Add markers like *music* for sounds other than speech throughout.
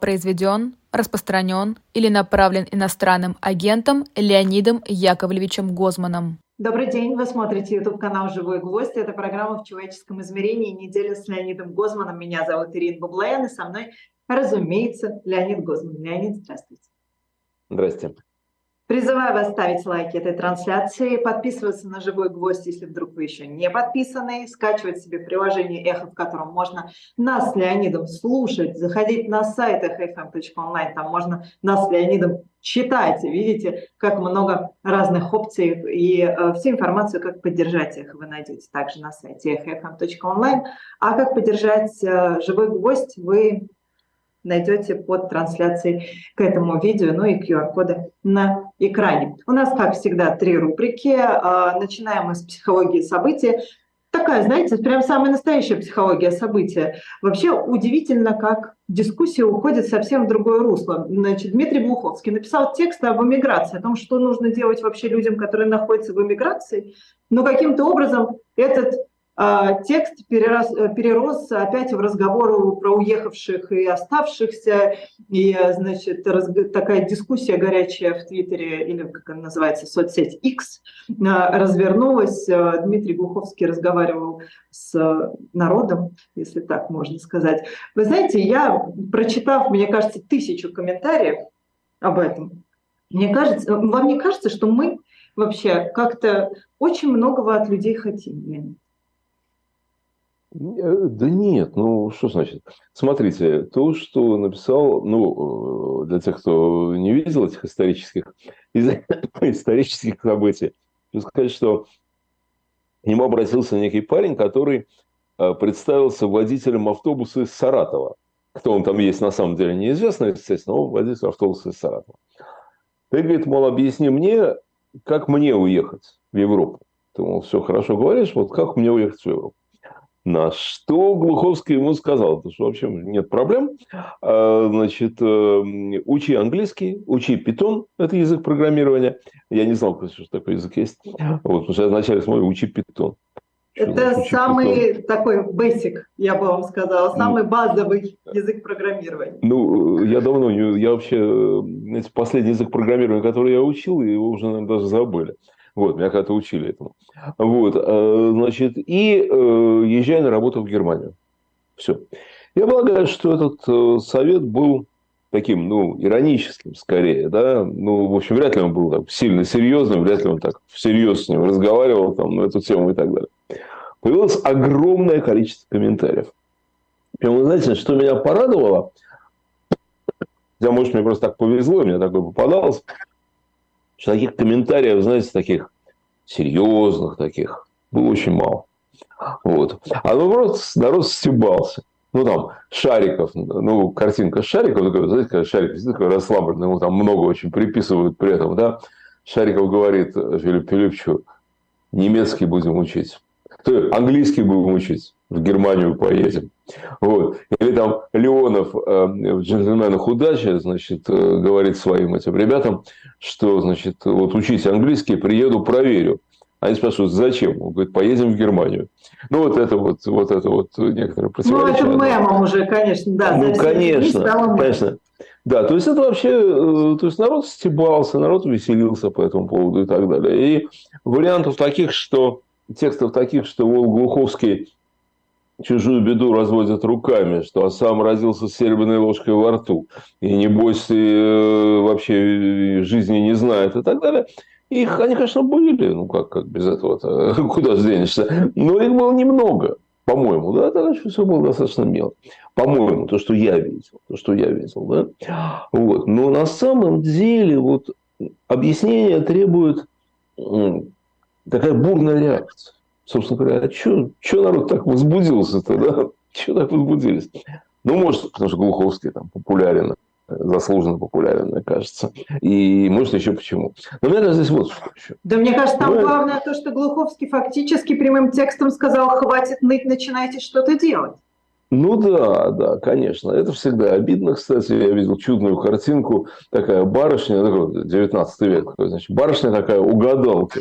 Произведен, распространен или направлен иностранным агентом Леонидом Яковлевичем Гозманом. Добрый день, вы смотрите YouTube-канал «Живой гвоздь». Это программа «В человеческом измерении. Неделя с Леонидом Гозманом». Меня зовут Ирина Баблоян, и со мной, разумеется, Леонид Гозман. Леонид, здравствуйте. Здрасте. Призываю вас ставить лайки этой трансляции, подписываться на «Живой гвоздь», если вдруг вы еще не подписаны, скачивать себе приложение «Эхо», в котором можно нас с Леонидом слушать, заходить на сайт fm.online, там можно нас с Леонидом читать, видите, как много разных опций и э, всю информацию, как поддержать их, вы найдете также на сайте fm.online, а как поддержать э, «Живой гвоздь» вы найдете под трансляцией к этому видео, ну и QR-коды на экране. У нас, как всегда, три рубрики. А, начинаем мы с психологии событий. Такая, знаете, прям самая настоящая психология события. Вообще удивительно, как дискуссия уходит совсем в другое русло. Значит, Дмитрий Глуховский написал текст об эмиграции, о том, что нужно делать вообще людям, которые находятся в эмиграции. Но каким-то образом этот текст перерос, э, перерос опять в разговор про уехавших и оставшихся, и, значит, раз, такая дискуссия горячая в Твиттере, или как она называется, соцсеть X, а, развернулась. А, Дмитрий Глуховский разговаривал с народом, если так можно сказать. Вы знаете, я, прочитав, мне кажется, тысячу комментариев об этом, мне кажется, вам не кажется, что мы вообще как-то очень многого от людей хотим? Э, да нет, ну что значит? Смотрите, то, что написал, ну, э, для тех, кто не видел этих исторических, *laughs* исторических событий, хочу сказать, что к нему обратился некий парень, который э, представился водителем автобуса из Саратова. Кто он там есть, на самом деле неизвестно, естественно, но водитель автобуса из Саратова. Ты, говорит, мол, объясни мне, как мне уехать в Европу. Ты, мол, все хорошо говоришь, вот как мне уехать в Европу? На что Глуховский ему сказал, что вообще нет проблем. А, значит, э, учи английский, учи питон, это язык программирования. Я не знал, что такой язык есть. Вот, потому что я вначале смотрю, учи питон. Это самый питон? такой basic, я бы вам сказала, самый базовый язык программирования. Ну, я давно, я вообще, знаете, последний язык программирования, который я учил, его уже, наверное, даже забыли. Вот, меня когда-то учили этому. Вот, э, значит, и э, езжай на работу в Германию. Все. Я полагаю, что этот э, совет был таким, ну, ироническим скорее, да, ну, в общем, вряд ли он был так сильно серьезным, вряд ли он так всерьез с ним разговаривал там на эту тему и так далее. Появилось огромное количество комментариев. Прямо, вы знаете, что меня порадовало, хотя, может, мне просто так повезло, мне такое попадалось, что таких комментариев, знаете, таких серьезных таких было очень мало. Вот. А наоборот, народ стебался. Ну, там, Шариков, ну, картинка Шариков, такой, знаете, когда Шариков такой расслабленный, ему там много очень приписывают при этом, да. Шариков говорит Филипп Филипповичу, немецкий будем учить. То английский будем учить, в Германию поедем. Вот. Или там Леонов э, в «Джентльменах удачи» значит, э, говорит своим этим ребятам, что значит, вот учите английский, приеду, проверю. Они спрашивают, зачем? Он говорит, поедем в Германию. Ну, вот это вот, вот это вот некоторые противоречия. Ну, это мемом уже, конечно, да. Ну, конечно, конечно. Да, то есть это вообще, э, то есть народ стебался, народ веселился по этому поводу и так далее. И вариантов таких, что текстов таких, что Вол Глуховский чужую беду разводят руками, что сам родился с серебряной ложкой во рту, и небось э, вообще жизни не знает и так далее. Их, они, конечно, были, ну как, как без этого-то, *laughs* куда же денешься, но их было немного, по-моему, да, тогда все было достаточно мелко. По-моему, то, что я видел, то, что я видел, да. Вот. Но на самом деле вот объяснение требует такая бурная реакция собственно говоря, а что народ так возбудился-то, да? Чего так возбудились? Ну, может, потому что Глуховский там популярен, заслуженно популярен, мне кажется. И может еще почему. Но мне кажется, здесь вот что еще. Да мне кажется, там Но... главное то, что Глуховский фактически прямым текстом сказал, хватит ныть, начинайте что-то делать. Ну да, да, конечно. Это всегда обидно. Кстати, я видел чудную картинку. Такая барышня, такой 19 век, такой, значит, барышня такая угадалка.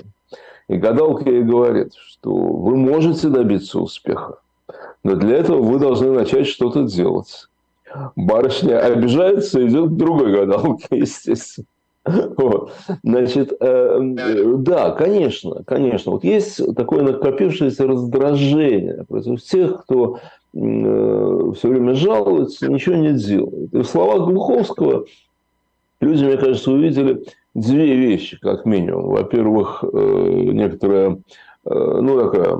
И гадалка ей говорит, что вы можете добиться успеха, но для этого вы должны начать что-то делать. Барышня обижается, идет к другой гадалке, *laughs* естественно. Вот. Значит, э, да, конечно, конечно. Вот есть такое накопившееся раздражение против тех, кто э, все время жалуется, ничего не делает. И в словах Глуховского люди, мне кажется, увидели две вещи, как минимум. Во-первых, э, некоторая ну, такая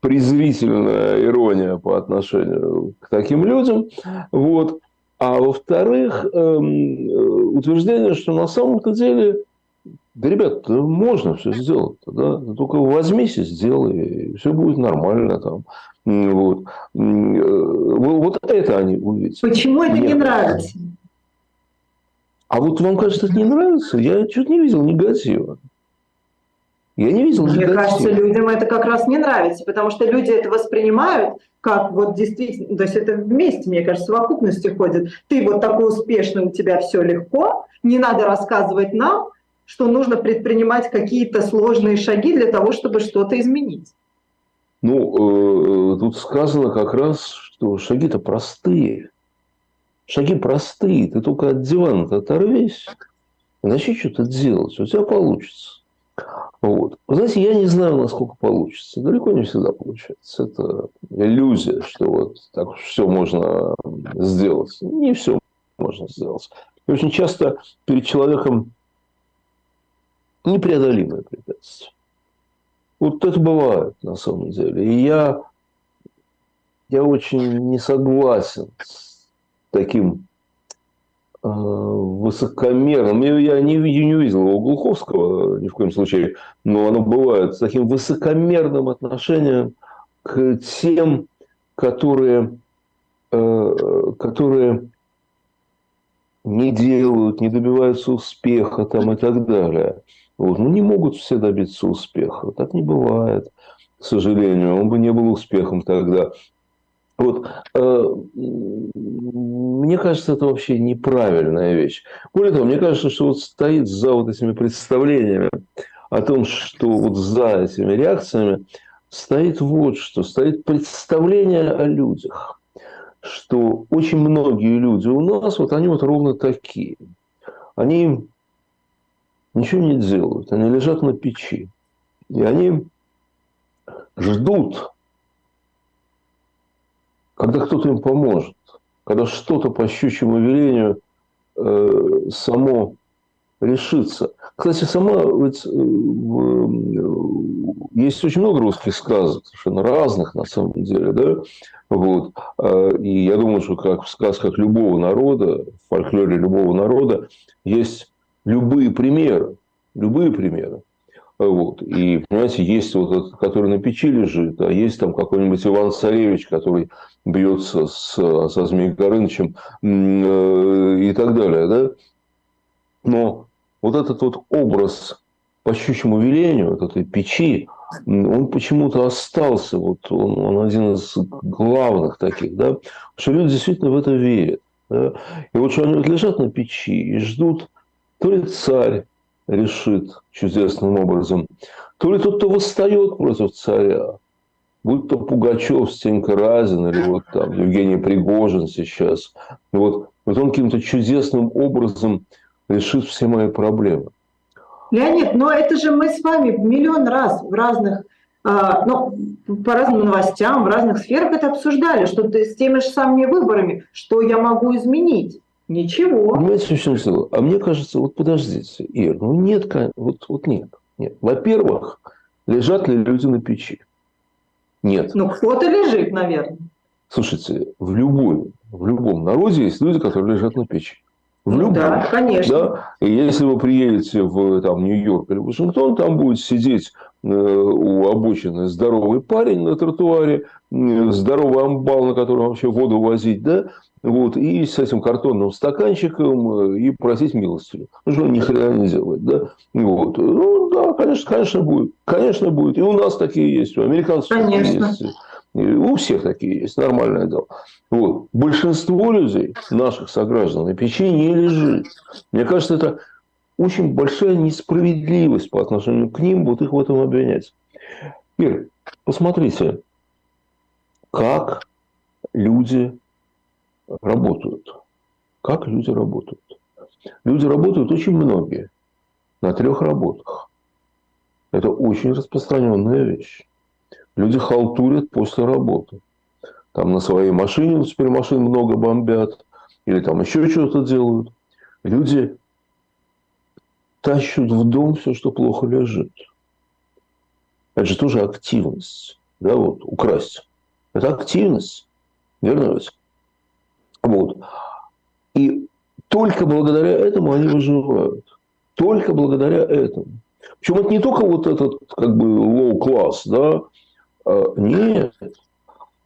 презрительная ирония по отношению к таким людям. Вот. А во-вторых, эм, утверждение, что на самом-то деле, да, ребят, можно все сделать. Да? Только возьмись и сделай, и все будет нормально там. Вот. Э, вот это они увидят. Почему это Мне не нравится? А вот вам кажется, это не нравится? Я чуть не видел негатива. Я не видел Мне кажется, людям это как раз не нравится, потому что люди это воспринимают как вот действительно, то есть это вместе, мне кажется, в совокупности ходит. Ты вот такой успешный, у тебя все легко, не надо рассказывать нам, что нужно предпринимать какие-то сложные шаги для того, чтобы что-то изменить. Ну, э, тут сказано как раз, что шаги-то простые. Шаги простые. Ты только от дивана оторвись, начни что-то делать, у тебя получится. Вот. Вы знаете, я не знаю, насколько получится. Далеко не всегда получается. Это иллюзия, что вот так все можно сделать. Не все можно сделать. И очень часто перед человеком непреодолимое препятствие. Вот это бывает на самом деле. И я, я очень не согласен с таким Э, высокомерным. Я не, не увидел его Глуховского ни в коем случае, но оно бывает с таким высокомерным отношением к тем, которые, э, которые не делают, не добиваются успеха там, и так далее. Вот. Ну, не могут все добиться успеха. Так не бывает, к сожалению. Он бы не был успехом тогда. Вот. Э, мне кажется, это вообще неправильная вещь. Более того, мне кажется, что вот стоит за вот этими представлениями о том, что вот за этими реакциями стоит вот что. Стоит представление о людях. Что очень многие люди у нас, вот они вот ровно такие. Они ничего не делают. Они лежат на печи. И они ждут когда кто-то им поможет, когда что-то по щучьему велению э, само решится. Кстати, сама ведь, э, э, есть очень много русских сказок, совершенно разных на самом деле, да, вот. А, и я думаю, что как в сказках любого народа, в фольклоре любого народа есть любые примеры, любые примеры. Вот. И, понимаете, есть вот этот, который на печи лежит, а есть там какой-нибудь Иван Царевич, который бьется с, со Змеем Горынычем э, и так далее. Да? Но вот этот вот образ по щучьему велению, вот этой печи, он почему-то остался, вот он, он один из главных таких, да, что люди действительно в это верят. Да? И вот что они вот лежат на печи и ждут, то ли царь, решит чудесным образом, то ли тот, кто восстает против царя, будь то Пугачев, Стенька Разин или вот там Евгений Пригожин сейчас, вот, вот он каким-то чудесным образом решит все мои проблемы. Леонид, но это же мы с вами миллион раз в разных, а, ну, по разным новостям, в разных сферах это обсуждали, что с теми же самыми выборами, что я могу изменить. Ничего. Понимаете, в чем? А мне кажется, вот подождите, Ир, ну нет, вот, вот нет. нет. Во-первых, лежат ли люди на печи? Нет. Ну, кто-то лежит, наверное. Слушайте, в, любой, в любом народе есть люди, которые лежат на печи. В ну, любом. Да, конечно. Да? И если вы приедете в там, Нью-Йорк или Вашингтон, там будет сидеть э, у обочины здоровый парень на тротуаре, э, здоровый амбал, на котором вообще воду возить, да, вот, и с этим картонным стаканчиком э, и просить милостыню. Ну, что ни хрена не делает, да? Вот. Ну, да, конечно, конечно будет. Конечно, будет. И у нас такие есть, у американцев конечно. такие есть. У всех такие есть, нормальное дело. Вот. Большинство людей, наших сограждан, на печи не лежит. Мне кажется, это очень большая несправедливость по отношению к ним, вот их в этом обвинять. Ир, посмотрите, как люди работают. Как люди работают? Люди работают очень многие на трех работах. Это очень распространенная вещь. Люди халтурят после работы. Там на своей машине, теперь машин много бомбят, или там еще что-то делают. Люди тащат в дом все, что плохо лежит. Это же тоже активность. Да, вот, украсть. Это активность. Верно ведь? Вот. И только благодаря этому они выживают. Только благодаря этому. Причем это не только вот этот как бы low класс, да, нет.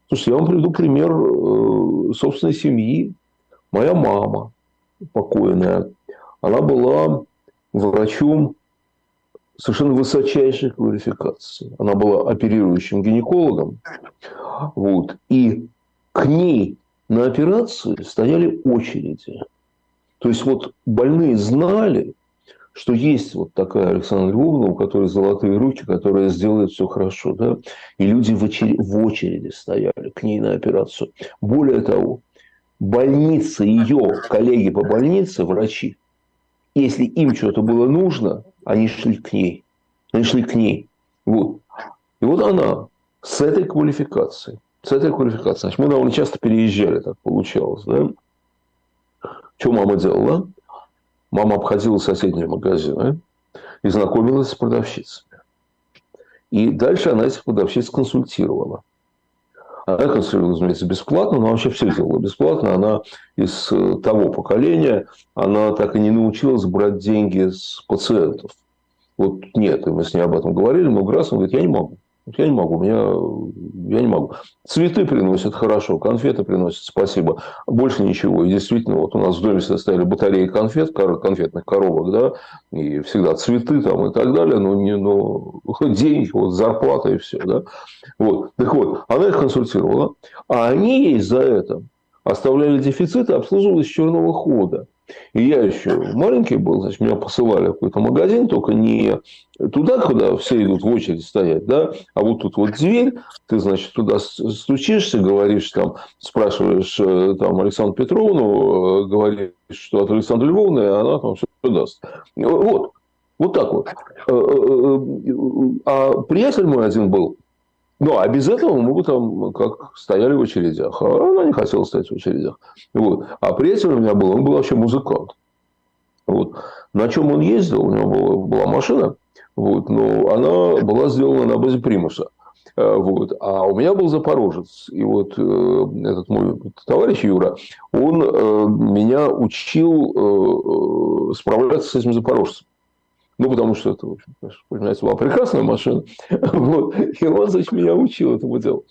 Слушайте, я вам приведу пример э, собственной семьи. Моя мама покойная, она была врачом совершенно высочайшей квалификации. Она была оперирующим гинекологом. Вот. И к ней на операции стояли очереди. То есть, вот больные знали, что есть вот такая Александра Львовна, у которой золотые руки, которая сделает все хорошо. Да? И люди в очереди, в очереди стояли к ней на операцию. Более того, больница, ее коллеги по больнице, врачи, если им что-то было нужно, они шли к ней. Они шли к ней. Вот. И вот она с этой квалификацией, с этой квалификацией, значит, мы довольно часто переезжали, так получалось, да? Что мама делала? Мама обходила соседние магазины и знакомилась с продавщицами. И дальше она этих продавщиц консультировала. Она консультировала, разумеется, бесплатно, но вообще все делала бесплатно. Она из э, того поколения, она так и не научилась брать деньги с пациентов. Вот нет, и мы с ней об этом говорили много раз, он говорит, я не могу. Я не могу, меня, я не могу. Цветы приносят хорошо, конфеты приносят, спасибо. Больше ничего. И действительно, вот у нас в доме стояли батареи конфет, конфетных коробок, да, и всегда цветы там и так далее, но не, но *laughs* деньги, вот зарплата и все, да. Вот. Так вот, она их консультировала, а они ей за это оставляли дефициты, обслуживались черного хода. И я еще маленький был, значит, меня посылали в какой-то магазин, только не туда, куда все идут в очередь стоять, да, а вот тут вот дверь, ты, значит, туда стучишься, говоришь там, спрашиваешь э, там Александру Петровну, э, говоришь, что от Александра Львовны, она там все даст. Вот, вот так вот. Э, а приятель мой один был, ну, а без этого мы бы там как стояли в очередях. А она не хотела стоять в очередях. Вот. А приятель у меня был, он был вообще музыкант. Вот. На чем он ездил, у него была, была машина, вот, но она была сделана на базе примуса. Э, вот. А у меня был запорожец. И вот э, этот мой товарищ Юра, он э, меня учил справляться с этим запорожцем. Ну, потому что это, в общем, понимаете, была прекрасная машина. *laughs* Вот. И значит, меня учил этому делу.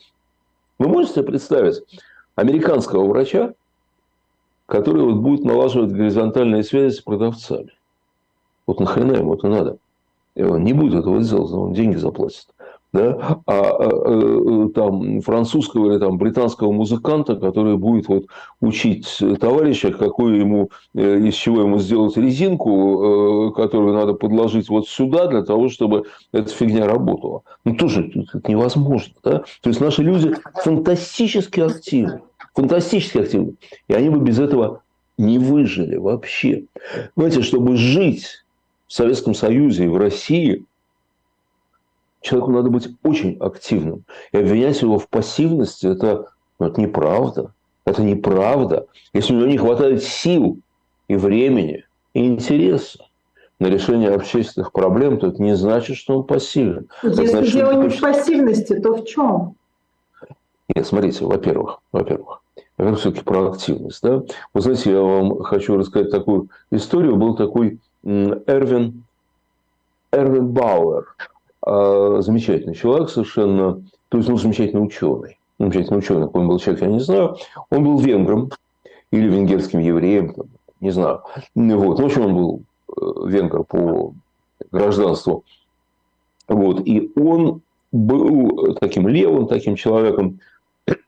Вы можете представить американского врача, который вот будет налаживать горизонтальные связи с продавцами? Вот нахрена ему это надо? И он не будет этого делать, он деньги заплатит да, а, а, а там французского или там британского музыканта, который будет вот учить товарища, какую ему, э, из чего ему сделать резинку, э, которую надо подложить вот сюда для того, чтобы эта фигня работала. Ну, тоже это невозможно, да? То есть, наши люди фантастически активны, фантастически активны, и они бы без этого не выжили вообще. Знаете, чтобы жить в Советском Союзе и в России – человеку надо быть очень активным. И обвинять его в пассивности это, ну, это неправда. Это неправда. Если у него не хватает сил и времени, и интереса на решение общественных проблем, то это не значит, что он пассивен. Если значит, дело не в пассивности, то в чем? Нет, смотрите, во-первых, во-первых, во-первых, все-таки про активность. Да? Вы знаете, я вам хочу рассказать такую историю. Был такой Эрвин, Эрвин Бауэр. А, замечательный человек совершенно, то есть, ну, замечательный ученый. Замечательный ученый, какой он был человек, я не знаю. Он был венгром или венгерским евреем, не знаю. Вот. В общем, он был э, венгр по гражданству. Вот. И он был таким левым, таким человеком,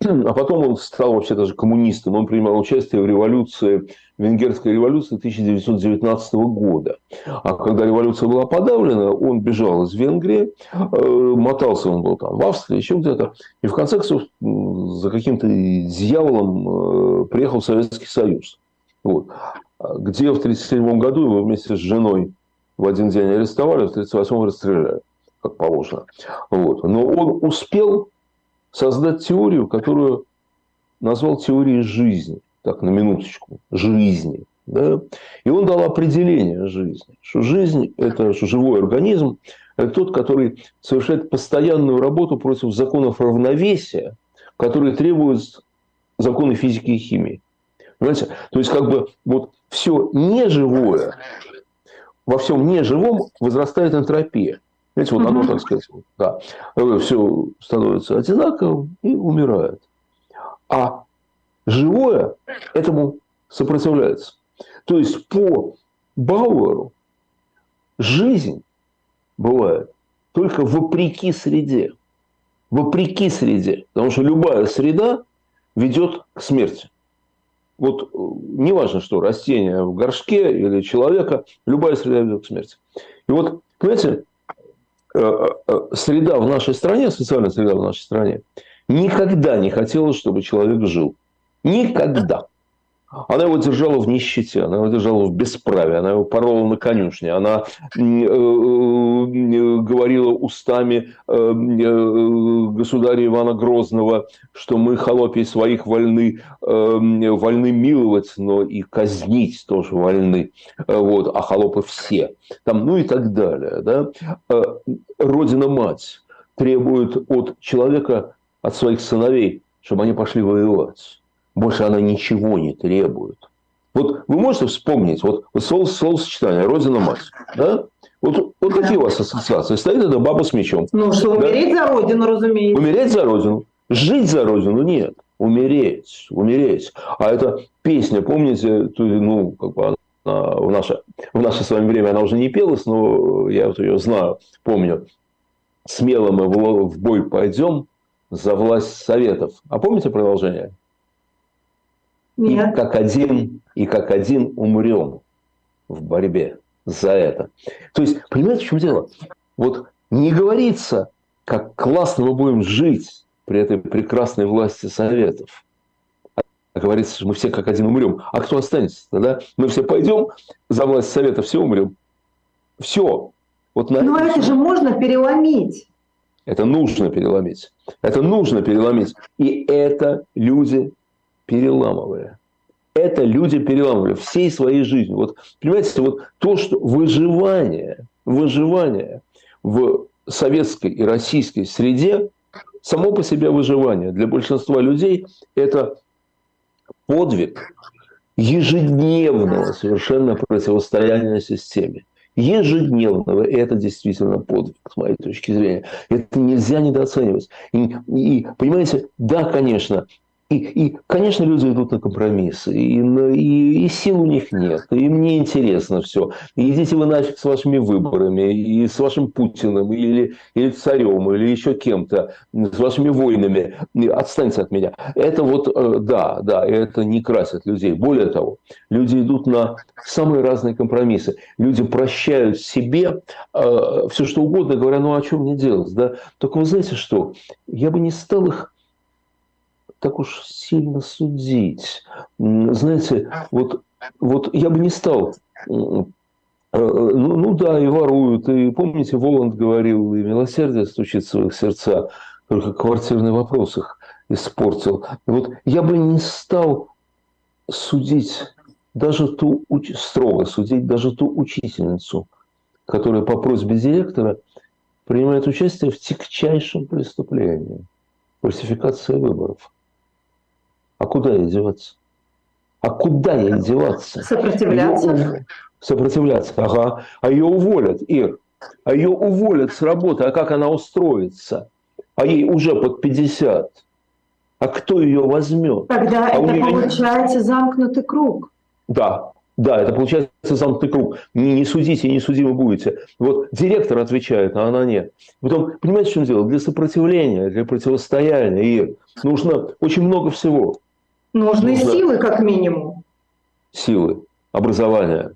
а потом он стал вообще даже коммунистом. Он принимал участие в революции, венгерской революции 1919 года. А когда революция была подавлена, он бежал из Венгрии, э, мотался он был там в Австрии, еще где-то. И в конце концов за каким-то дьяволом э, приехал в Советский Союз. Вот. Где в 1937 году его вместе с женой в один день арестовали, в 1938 расстреляли, как положено. Вот. Но он успел создать теорию, которую назвал теорией жизни. Так, на минуточку. Жизни. Да? И он дал определение жизни. Что жизнь – это живой организм, это тот, который совершает постоянную работу против законов равновесия, которые требуют законы физики и химии. Понимаете? То есть, как бы вот все неживое, во всем неживом возрастает энтропия. Видите, вот оно, так сказать, да, все становится одинаковым и умирает. А живое этому сопротивляется. То есть по Бауэру жизнь бывает только вопреки среде. Вопреки среде. Потому что любая среда ведет к смерти. Вот э, неважно, что растение в горшке или человека, любая среда ведет к смерти. И вот, понимаете, среда в нашей стране, социальная среда в нашей стране, никогда не хотела, чтобы человек жил. Никогда. Она его держала в нищете, она его держала в бесправии, она его порола на конюшне, она э, говорила устами государя Ивана Грозного, что мы холопий своих вольны, вольны миловать, но и казнить тоже вольны, вот, а холопы все. Там, ну и так далее. Да? Родина-мать требует от человека, от своих сыновей, чтобы они пошли воевать. Больше она ничего не требует. Вот вы можете вспомнить, вот, вот слово, словосочетание «Родина-мать», да? Вот, вот какие у вас ассоциации? Стоит эта баба с мечом. Ну, что да? умереть за Родину, разумеется. Умереть за Родину. Жить за Родину нет. Умереть, умереть. А эта песня, помните, ну, как бы она, в, наше, в наше с вами время она уже не пелась, но я вот ее знаю, помню. Смело мы в бой пойдем за власть советов. А помните продолжение? Нет. И как один, и как один умрем в борьбе за это. То есть, понимаете, в чем дело? Вот не говорится, как классно мы будем жить при этой прекрасной власти советов. А говорится, что мы все как один умрем. А кто останется тогда? Мы все пойдем за власть совета, все умрем. Все. Вот на Но это же можно переломить. Это нужно переломить. Это нужно переломить. И это люди переламывали. Это люди переламывали всей своей жизнью. Вот, понимаете, вот то, что выживание, выживание в советской и российской среде, само по себе выживание для большинства людей – это подвиг ежедневного совершенно противостояния системе ежедневного, и это действительно подвиг, с моей точки зрения. Это нельзя недооценивать. И, и понимаете, да, конечно, и, и, конечно, люди идут на компромиссы, и, и, и сил у них нет, и мне интересно все. идите вы нафиг с вашими выборами, и с вашим Путиным, или, или царем, или еще кем-то, с вашими войнами. Отстаньте от меня. Это вот, э, да, да, это не красит людей. Более того, люди идут на самые разные компромиссы. Люди прощают себе э, все, что угодно, говоря, ну, а чем мне делать? Да? Только вы знаете что? Я бы не стал их так уж сильно судить. Знаете, вот, вот я бы не стал э, ну, ну да, и воруют. И помните, Воланд говорил, и милосердие стучится в их сердца, только квартирный вопрос их испортил. Вот я бы не стал судить даже ту, строго судить даже ту учительницу, которая по просьбе директора принимает участие в тягчайшем преступлении – фальсификации выборов. А куда ей деваться? А куда ей деваться? Сопротивляться. Ее... Сопротивляться, ага. А ее уволят, Ир. А ее уволят с работы. А как она устроится? А ей уже под 50. А кто ее возьмет? Тогда а это получается не... замкнутый круг. Да. Да, это получается замкнутый круг. Не, не судите не судимы будете. Вот директор отвечает, а она нет. Потом, понимаете, в чем дело? Для сопротивления, для противостояния и нужно очень много всего. Нужны нужно силы, как минимум. Силы, образование,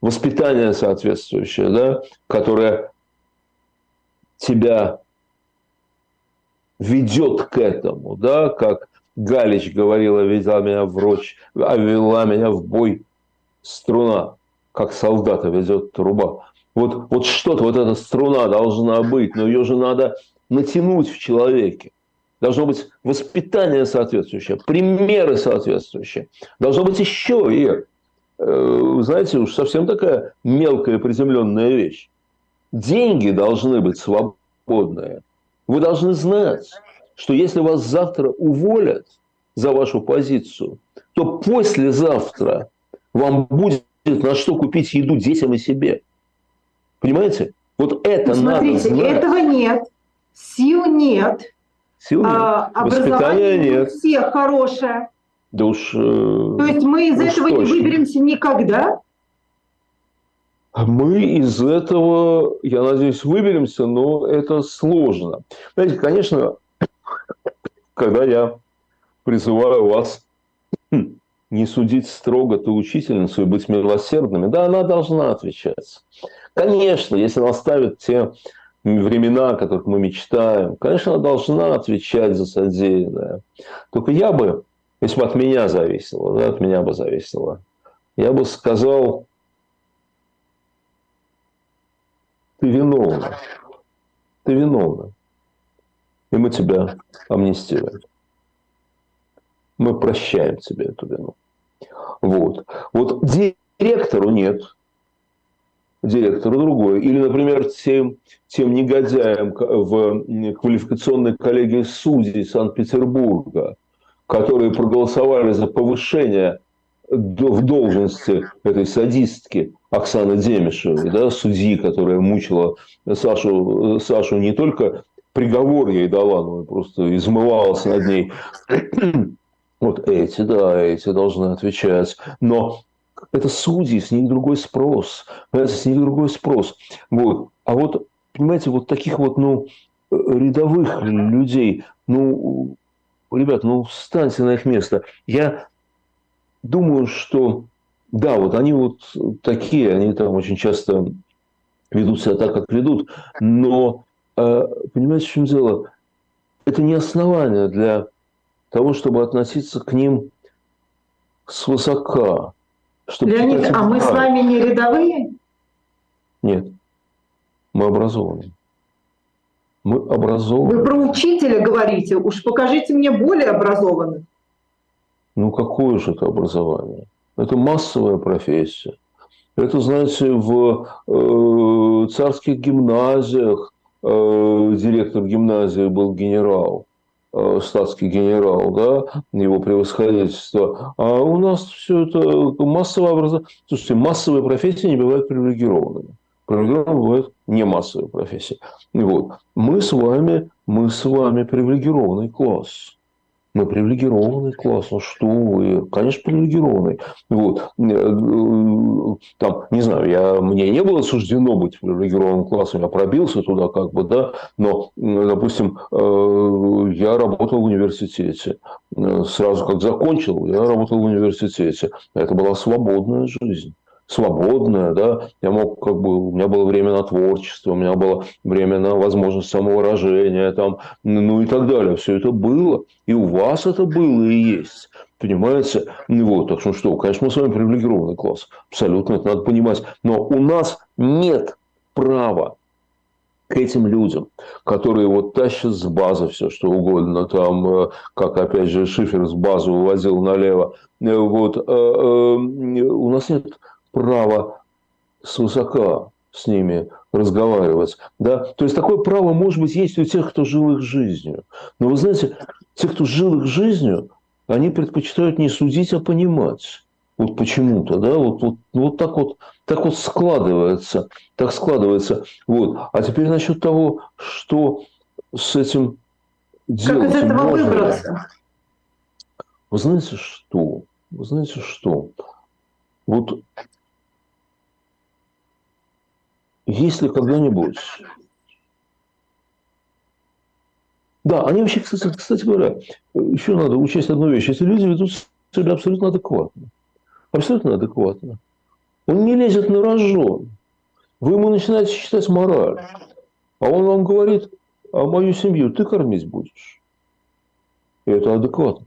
воспитание соответствующее, да, которое тебя ведет к этому, да, как Галич говорила, вела меня в рочь, а вела меня в бой струна, как солдата везет труба. Вот, вот что-то, вот эта струна должна быть, но ее же надо натянуть в человеке. Должно быть воспитание соответствующее, примеры соответствующие. Должно быть еще и, э, знаете, уж совсем такая мелкая приземленная вещь. Деньги должны быть свободные. Вы должны знать, что если вас завтра уволят за вашу позицию, то послезавтра вам будет на что купить еду детям и себе. Понимаете? Вот это ну, смотрите, надо знать. этого нет, сил нет, сил нет, а, образование нет. у всех хорошее. Да уж. Э, То есть мы из этого не выберемся никогда? Мы из этого, я надеюсь, выберемся, но это сложно. Знаете, конечно, когда я призываю вас не судить строго ту учительницу и быть милосердными, да, она должна отвечать. Конечно, если она ставит те времена, о которых мы мечтаем, конечно, она должна отвечать за содеянное. Только я бы, если бы от меня зависело, да, от меня бы зависело, я бы сказал, ты виновна, ты виновна, и мы тебя амнистируем мы прощаем тебе эту вину. Вот. Вот директору нет, директору другой. Или, например, тем, тем негодяям в квалификационной коллегии судей Санкт-Петербурга, которые проголосовали за повышение в должности этой садистки Оксаны Демишевой, да, судьи, которая мучила Сашу, Сашу не только приговор ей дала, но просто измывалась над ней *clears throat* вот эти, да, эти должны отвечать. Но это судьи, с них другой спрос. Понимаете, с них другой спрос. Вот. А вот, понимаете, вот таких вот, ну, рядовых людей, ну, ребят, ну, встаньте на их место. Я думаю, что, да, вот они вот такие, они там очень часто ведут себя так, как ведут, но, э, понимаете, в чем дело? Это не основание для того, чтобы относиться к ним свысока. Чтобы Леонид, а мы с вами не рядовые? Нет, мы образованы. Мы образованы. Вы про учителя говорите, уж покажите мне более образованных. Ну, какое же это образование? Это массовая профессия. Это, знаете, в э, царских гимназиях э, директор гимназии был генерал. Э, статский генерал, да, его превосходительство. А у нас все это массовое образование. Слушайте, массовые профессии не бывают привилегированными. Привилегированными бывают не массовые профессии. Вот. Мы с вами, мы с вами привилегированный класс. Мы привилегированный класс, ну что вы, конечно, привилегированный. Вот. Э, там, не знаю, я, мне не было суждено быть привилегированным классом, я пробился туда как бы, да, но, допустим, э, я работал в университете. Э, сразу как закончил, я работал в университете. Это была свободная жизнь свободная, да, я мог, как бы, у меня было время на творчество, у меня было время на возможность самовыражения, там, ну и так далее. Все это было, и у вас это было и есть. Понимаете? Ну вот, так что, что, конечно, мы с вами привилегированный класс. Абсолютно, это надо понимать. Но у нас нет права к этим людям, которые вот тащат с базы все, что угодно, там, э, как опять же Шифер с базы увозил налево, э, вот, э, у нас нет право свысока с ними разговаривать. Да? То есть такое право, может быть, есть у тех, кто жил их жизнью. Но вы знаете, те, кто жил их жизнью, они предпочитают не судить, а понимать. Вот почему-то, да, вот, вот, вот так вот, так вот складывается, так складывается. Вот. А теперь насчет того, что с этим делать. Как из этого можно. выбраться? Вы знаете что? Вы знаете что? Вот если когда-нибудь... Да, они вообще, кстати, кстати говоря, еще надо учесть одну вещь. Если люди ведут себя абсолютно адекватно, абсолютно адекватно, он не лезет на рожон, вы ему начинаете читать мораль, а он вам говорит, а мою семью ты кормить будешь. И это адекватно.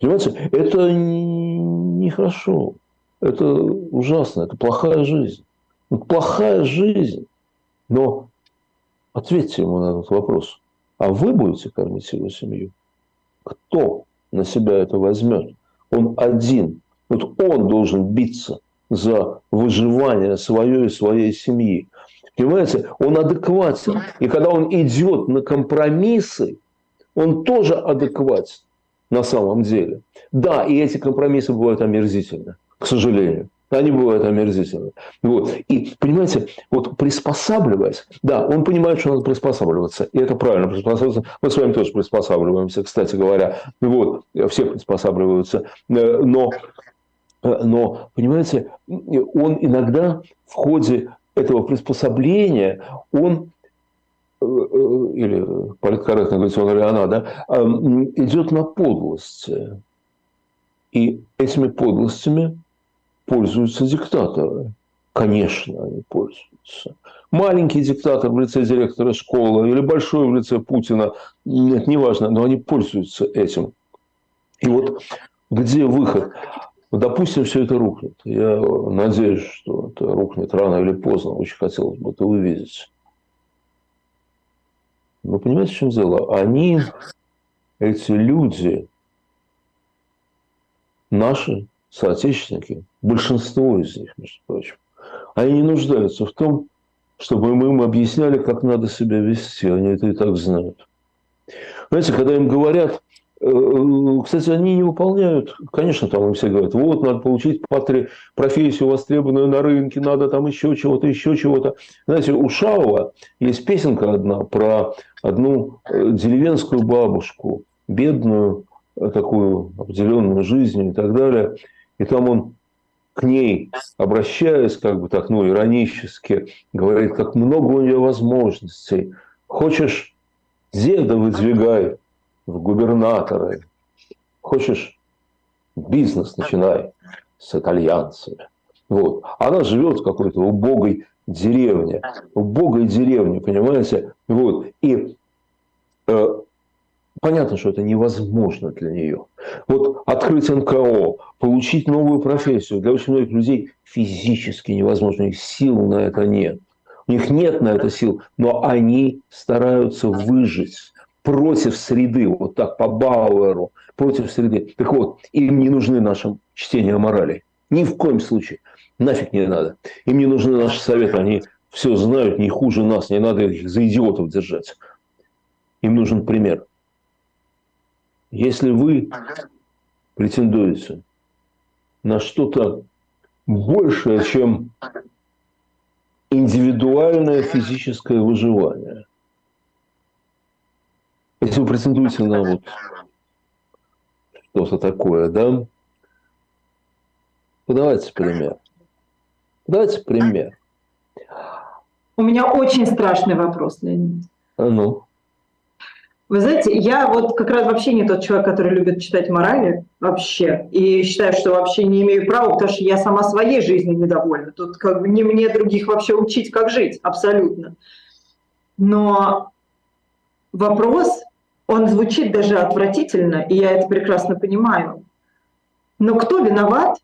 Понимаете, это нехорошо. Это ужасно, это плохая жизнь. Плохая жизнь. Но ответьте ему на этот вопрос. А вы будете кормить его семью? Кто на себя это возьмет? Он один. Вот он должен биться за выживание свое и своей семьи. Понимаете, он адекватен. И когда он идет на компромиссы, он тоже адекватен на самом деле. Да, и эти компромиссы бывают омерзительны, к сожалению. Они бывают омерзительны. Вот. И, понимаете, вот приспосабливаясь, да, он понимает, что надо приспосабливаться, и это правильно, приспосабливаться. Мы с вами тоже приспосабливаемся, кстати говоря. Вот, все приспосабливаются. Э, но, э, но, понимаете, он иногда в ходе этого приспособления, он э, или политкорректно говорить он или она, да, идет на подлости. И этими подлостями пользуются диктаторы. Конечно, они пользуются. Маленький диктатор в лице директора школы или большой в лице Путина, нет, неважно, но они пользуются этим. И вот где выход? Допустим, все это рухнет. Я надеюсь, что это рухнет рано или поздно. Очень хотелось бы это увидеть. Но понимаете, в чем дело? Они, эти люди, наши соотечественники, большинство из них, между прочим, они не нуждаются в том, чтобы мы им объясняли, как надо себя вести. Они это и так знают. Знаете, когда им говорят, э, кстати, они не выполняют, конечно, там им все говорят, вот, надо получить патри, профессию востребованную на рынке, надо там еще чего-то, еще чего-то. Знаете, у Шаова есть песенка одна про одну э, деревенскую бабушку, бедную, э, такую определенную жизнью и так далее – и там он к ней, обращаясь как бы так, ну, иронически, говорит, как много у нее возможностей. Хочешь деда выдвигай в губернаторы. Хочешь бизнес начинай с итальянцами. Вот. Она живет в какой-то убогой деревне. Убогой деревне, понимаете? Вот. И э, Понятно, что это невозможно для нее. Вот открыть НКО, получить новую профессию для очень многих людей физически невозможно. У них сил на это нет. У них нет на это сил, но они стараются выжить против среды, вот так по Бауэру, против среды. Так вот, им не нужны наши чтения морали. Ни в коем случае. Нафиг не надо. Им не нужны наши советы. Они все знают не хуже нас. Не надо их за идиотов держать. Им нужен пример. Если вы претендуете на что-то большее, чем индивидуальное физическое выживание, если вы претендуете на вот что-то такое, да, подавайте пример. Давайте пример. У меня очень страшный вопрос, Леонид. А ну. Вы знаете, я вот как раз вообще не тот человек, который любит читать морали вообще. И считаю, что вообще не имею права, потому что я сама своей жизнью недовольна. Тут как бы не мне других вообще учить, как жить, абсолютно. Но вопрос, он звучит даже отвратительно, и я это прекрасно понимаю. Но кто виноват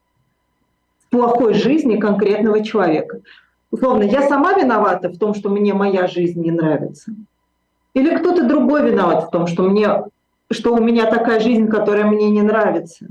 в плохой жизни конкретного человека? Условно, я сама виновата в том, что мне моя жизнь не нравится – или кто-то другой виноват в том, что, мне, что у меня такая жизнь, которая мне не нравится?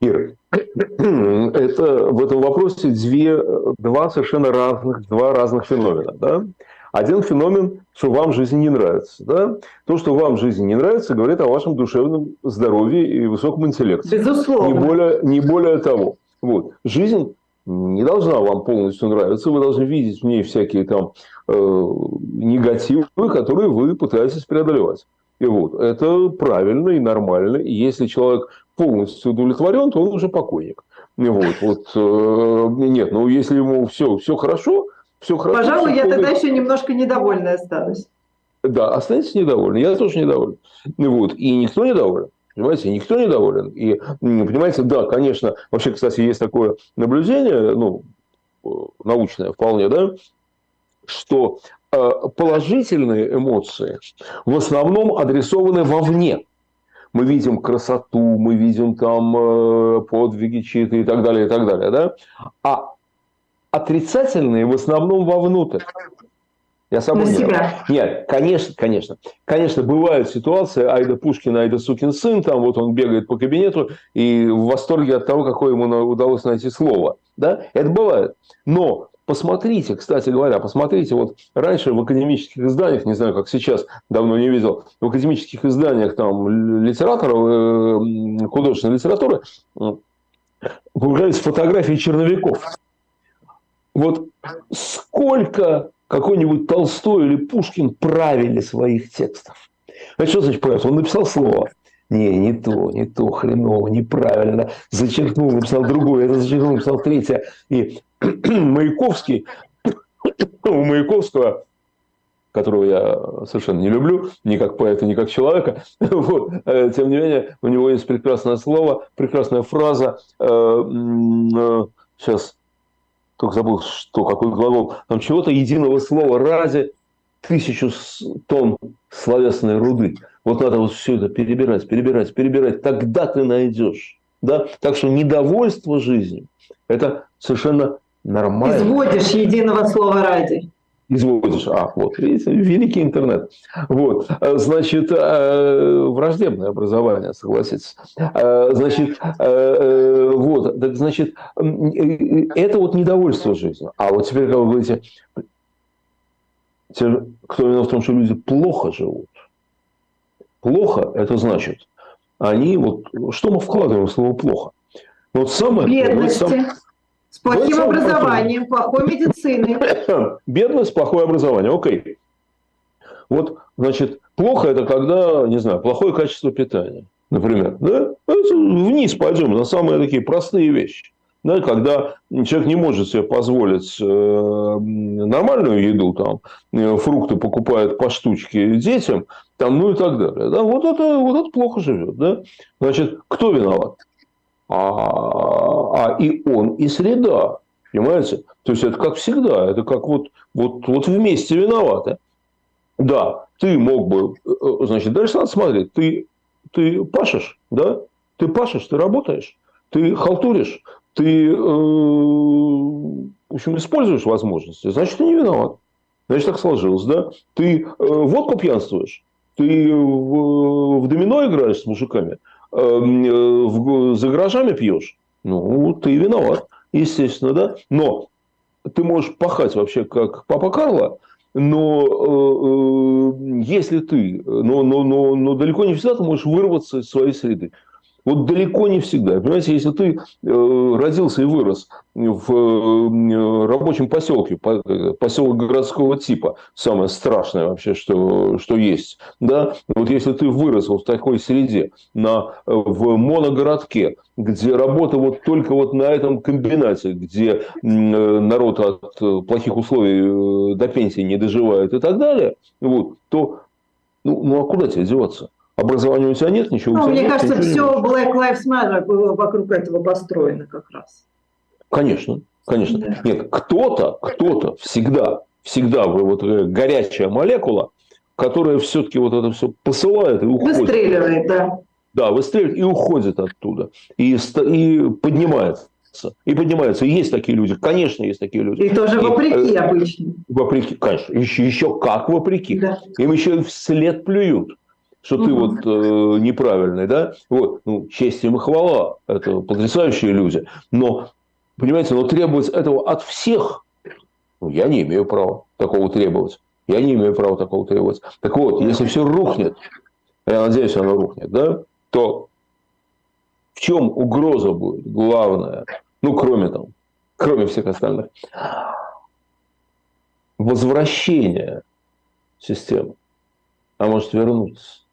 Ир, *clears throat* это в этом вопросе две, два совершенно разных, два разных феномена. Да? Один феномен, что вам жизнь не нравится. Да? То, что вам жизнь не нравится, говорит о вашем душевном здоровье и высоком интеллекте. Безусловно. Не более, не более того. Вот. Жизнь не должна вам полностью нравиться, вы должны видеть в ней всякие там э, негативы, которые вы пытаетесь преодолевать. И вот, это правильно и нормально. И если человек полностью удовлетворен, то он уже покойник. Вот, вот, э, нет, ну если ему все, все хорошо, все хорошо. Пожалуй, все я тогда еще немножко недовольна останусь. Да, останется недовольны. Я тоже недоволен. Вот. И никто недоволен. Понимаете, никто недоволен. И, понимаете, да, конечно, вообще, кстати, есть такое наблюдение, ну, научное вполне, да, что э, положительные эмоции в основном адресованы вовне. Мы видим красоту, мы видим там э, подвиги чьи-то и так далее, и так далее, да? А отрицательные в основном вовнутрь. Я собой не Нет, конечно, конечно. Конечно, бывают ситуации, Айда Пушкин, Айда сукин сын, там вот он бегает по кабинету и в восторге от того, какое ему удалось найти слово. Да? Это бывает. Но посмотрите, кстати говоря, посмотрите, вот раньше в академических изданиях, не знаю, как сейчас, давно не видел, в академических изданиях там литераторов, э, художественной литературы появлялись фотографии черновиков. Вот сколько какой-нибудь Толстой или Пушкин правили своих текстов. А что значит правил? Он написал слово. Не, не то, не то, хреново, неправильно. Зачеркнул, написал другое, это зачеркнул, написал третье. И *clears throat* Маяковский, *clears throat* у Маяковского, которого я совершенно не люблю, ни как поэта, ни как человека, *laughs* вот, э, тем не менее, у него есть прекрасное слово, прекрасная фраза. Э, э, сейчас только забыл, что, какой глагол, там чего-то единого слова ради тысячу тонн словесной руды. Вот надо вот все это перебирать, перебирать, перебирать. Тогда ты найдешь. Да? Так что недовольство жизнью – это совершенно нормально. Изводишь единого слова ради изводишь. А, вот, видите, великий интернет. Вот, значит, э, враждебное образование, согласитесь. Э, значит, э, вот, так, значит, это вот недовольство жизнью. А вот теперь, как вы говорите, кто виноват в том, что люди плохо живут. Плохо – это значит, они вот, что мы вкладываем в слово плохо? Вот самое, Бедности. Вот сам, с плохим вот образованием, плохой медициной. Бедность, плохое образование. Окей. Вот, значит, плохо это когда, не знаю, плохое качество питания, например. Да? Вниз пойдем на самые такие простые вещи. Да, когда человек не может себе позволить э, нормальную еду, там, э, фрукты покупает по штучке детям, там, ну и так далее. Да, вот, это, вот это плохо живет. Да? Значит, кто виноват? А, а и он, и среда. Понимаете? То есть это как всегда, это как вот, вот, вот вместе виноваты. Да, ты мог бы, э, значит, дальше надо смотреть, ты, ты пашешь, да? Ты пашешь, ты работаешь, ты халтуришь, ты, э, в общем, используешь возможности, значит, ты не виноват. Значит, так сложилось, да? Ты э, водку пьянствуешь, ты в, в домино играешь с мужиками, э, за гаражами пьешь, ну, ты виноват, естественно, да. Но ты можешь пахать вообще как папа Карло, но э, э, если ты, но, но, но, но далеко не всегда ты можешь вырваться из своей среды. Вот далеко не всегда. Понимаете, если ты э, родился и вырос в э, рабочем поселке, поселок городского типа, самое страшное вообще, что, что есть, да, вот если ты вырос в такой среде, на, в моногородке, где работа вот только вот на этом комбинате, где народ от плохих условий до пенсии не доживает и так далее, вот, то ну, ну а куда тебе деваться? Образования у тебя нет, ничего ну, у тебя мне нет. кажется, все Black Lives Matter было вокруг этого построено как раз. Конечно, конечно. Да. Нет, кто-то, кто-то всегда, всегда вот горячая молекула, которая все-таки вот это все посылает и уходит. Выстреливает, да. Да, выстреливает и уходит оттуда. И, и поднимается. И поднимается. И есть такие люди. Конечно, есть такие люди. И тоже вопреки и, э, обычно. Вопреки, конечно. Еще, еще как вопреки. Да. Им еще вслед плюют что ты вот э, неправильный, да, вот, ну, честь им и хвала, это потрясающие люди, но, понимаете, но требовать этого от всех, ну, я не имею права такого требовать, я не имею права такого требовать. Так вот, если все рухнет, я надеюсь, оно рухнет, да, то в чем угроза будет главная, ну, кроме там, кроме всех остальных, возвращение системы, а может вернуться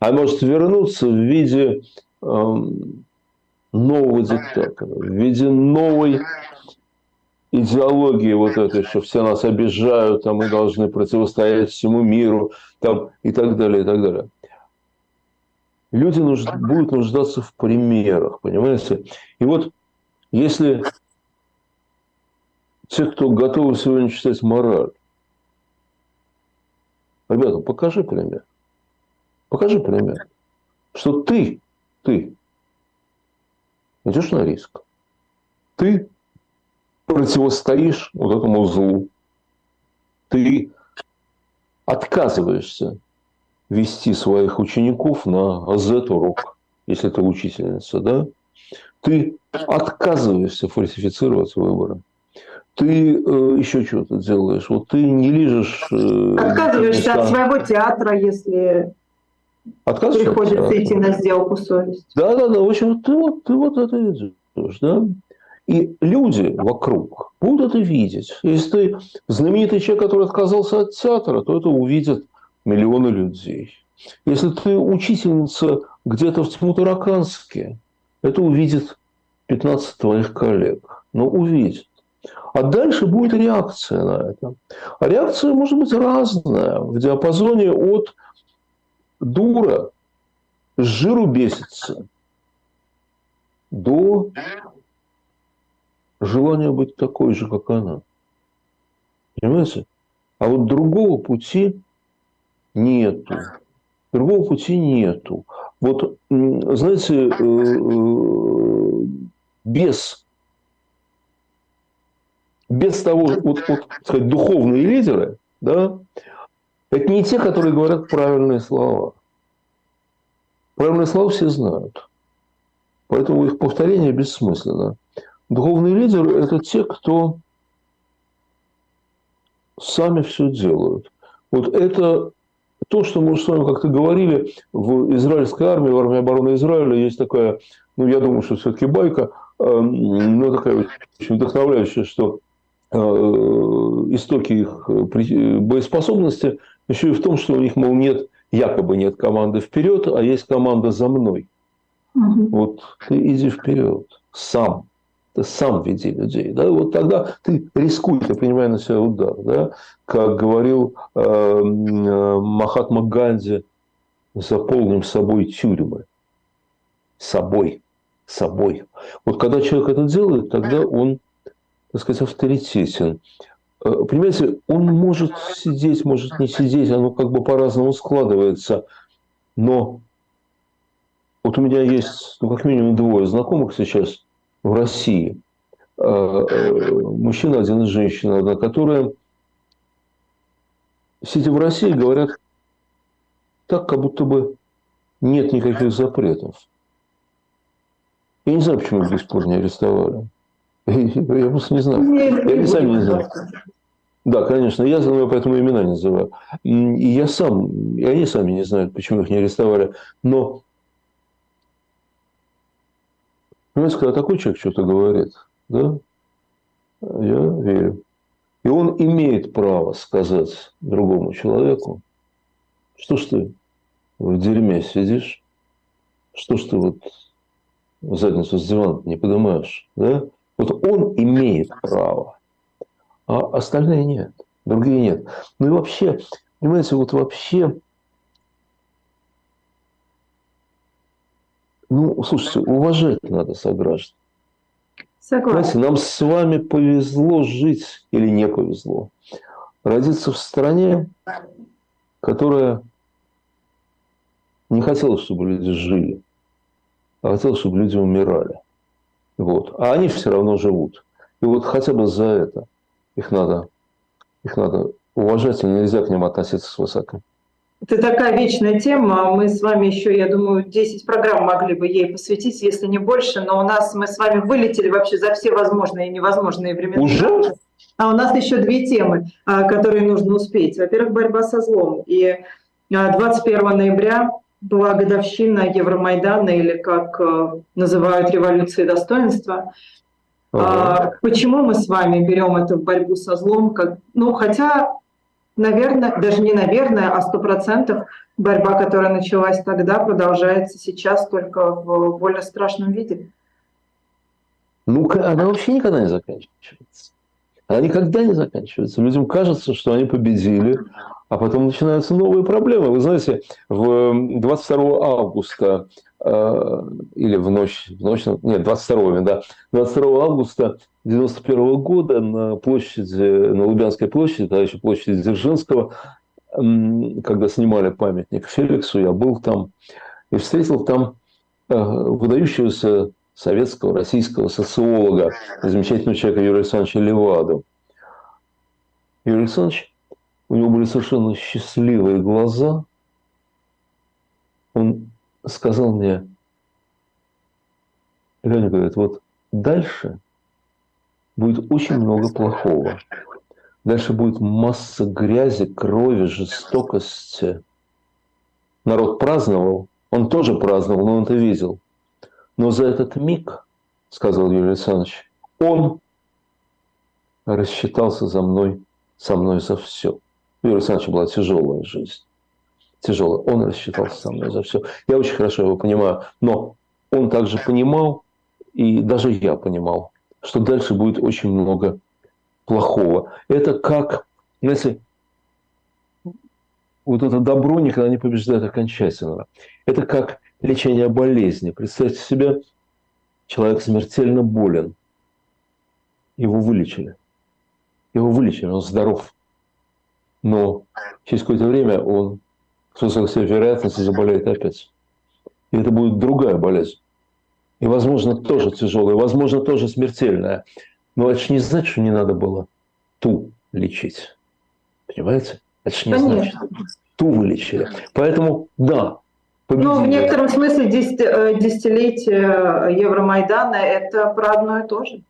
а может вернуться в виде, эм, нового диктатора, в виде новой идеологии вот этой, что все нас обижают, а мы должны противостоять всему миру там, и так далее, и так далее. Люди нужд... будут нуждаться в примерах, понимаете? И вот если те, кто готовы сегодня читать мораль, ребята, покажи пример. Покажи пример, что ты, ты идешь на риск. Ты противостоишь вот этому злу. Ты отказываешься вести своих учеников на Z-урок, если ты учительница, да? Ты отказываешься фальсифицировать выборы. Ты э, еще что-то делаешь. Вот ты не лежишь... Э, Отказываешься от своего театра, если приходится идти на сделку совести. Да, да, да. В общем, ты вот, ты вот это идешь, да? И люди вокруг будут это видеть. Если ты знаменитый человек, который отказался от театра, то это увидят миллионы людей. Если ты учительница где-то в Тимутараканске, это увидит 15 твоих коллег. Но увидят. А дальше будет реакция на это. А реакция может быть разная, в диапазоне от дура, с жиру бесится, до желание быть такой же, как она. Понимаете? А вот другого пути нету. Другого пути нету. Вот, знаете, э, э, без, без того, вот, вот сказать, духовные лидеры, да, это не те, которые говорят правильные слова. Правильные слова все знают. Поэтому их повторение бессмысленно. Духовные лидеры – это те, кто сами все делают. Вот это то, что мы с вами как-то говорили, в израильской армии, в армии обороны Израиля есть такая, ну, я думаю, что все-таки байка, эм, но такая очень вдохновляющая, что э, истоки их боеспособности еще и в том, что у них, мол, нет, якобы нет команды вперед, а есть команда за мной. Угу. Вот ты иди вперед сам ты сам веди людей. Да? Вот тогда ты рискуй, ты принимай на себя удар. Да? Как говорил э, э, Махатма Ганди, заполним собой тюрьмы. Собой. Собой. Вот когда человек это делает, тогда он, так сказать, авторитетен. Э, понимаете, он может сидеть, может не сидеть, оно как бы по-разному складывается. Но вот у меня есть, ну, как минимум двое знакомых сейчас – в России. Э, э, мужчина один и женщина одна, которые, сидя в России, говорят так, как будто бы нет никаких запретов. Я не знаю, почему их до сих пор не арестовали. *laughs* Я просто не знаю. Я не сами не знаю. Да, конечно, я поэтому имена не называю. И я сам, и они сами не знают, почему их не арестовали. Но Понимаете, когда такой человек что-то говорит, да, я верю. И он имеет право сказать другому человеку, что ж ты в дерьме сидишь, что ж ты вот задницу с дивана не поднимаешь, да? Вот он имеет право, а остальные нет, другие нет. Ну и вообще, понимаете, вот вообще Ну, слушайте, уважать надо сограждан. Согласен. Знаете, нам с вами повезло жить или не повезло. Родиться в стране, которая не хотела, чтобы люди жили, а хотела, чтобы люди умирали. Вот. А они все равно живут. И вот хотя бы за это их надо, их надо уважать, и нельзя к ним относиться свысока. Это такая вечная тема. Мы с вами еще, я думаю, 10 программ могли бы ей посвятить, если не больше. Но у нас мы с вами вылетели вообще за все возможные и невозможные времена. Уже? А у нас еще две темы, а, которые нужно успеть. Во-первых, борьба со злом. И 21 а, ноября была годовщина Евромайдана, или как а, называют революции достоинства. Ага. Почему мы с вами берем это в борьбу со злом? Как, ну, хотя наверное, даже не наверное, а сто процентов борьба, которая началась тогда, продолжается сейчас только в более страшном виде. Ну, она вообще никогда не заканчивается. Она никогда не заканчивается. Людям кажется, что они победили, а потом начинаются новые проблемы. Вы знаете, в 22 августа э, или в ночь, в ночь, нет, 22, да, 22 августа 91 года на площади, на Лубянской площади, тогда еще площади Дзержинского, когда снимали памятник Феликсу, я был там и встретил там э, выдающегося советского, российского социолога, замечательного человека Юрия Александровича Леваду. Юрий Александрович, у него были совершенно счастливые глаза. Он сказал мне, Леня говорит, вот дальше будет очень много плохого. Дальше будет масса грязи, крови, жестокости. Народ праздновал, он тоже праздновал, но он это видел – но за этот миг, сказал Юрий Александрович, он рассчитался за мной, со мной за все. У Юрия Александровича была тяжелая жизнь. Тяжелая. Он рассчитался со мной за все. Я очень хорошо его понимаю. Но он также понимал, и даже я понимал, что дальше будет очень много плохого. Это как, знаете, вот это добро никогда не побеждает окончательно. Это как лечение болезни. Представьте себе, человек смертельно болен. Его вылечили. Его вылечили, он здоров. Но через какое-то время он с высокой вероятностью заболеет опять. И это будет другая болезнь. И, возможно, тоже тяжелая, возможно, тоже смертельная. Но это же не значит, что не надо было ту лечить. Понимаете? Это же не Конечно. значит. Ту вылечили. Поэтому, да, победили. Ну, в некотором смысле э, десятилетие Евромайдана – это про одно и то же.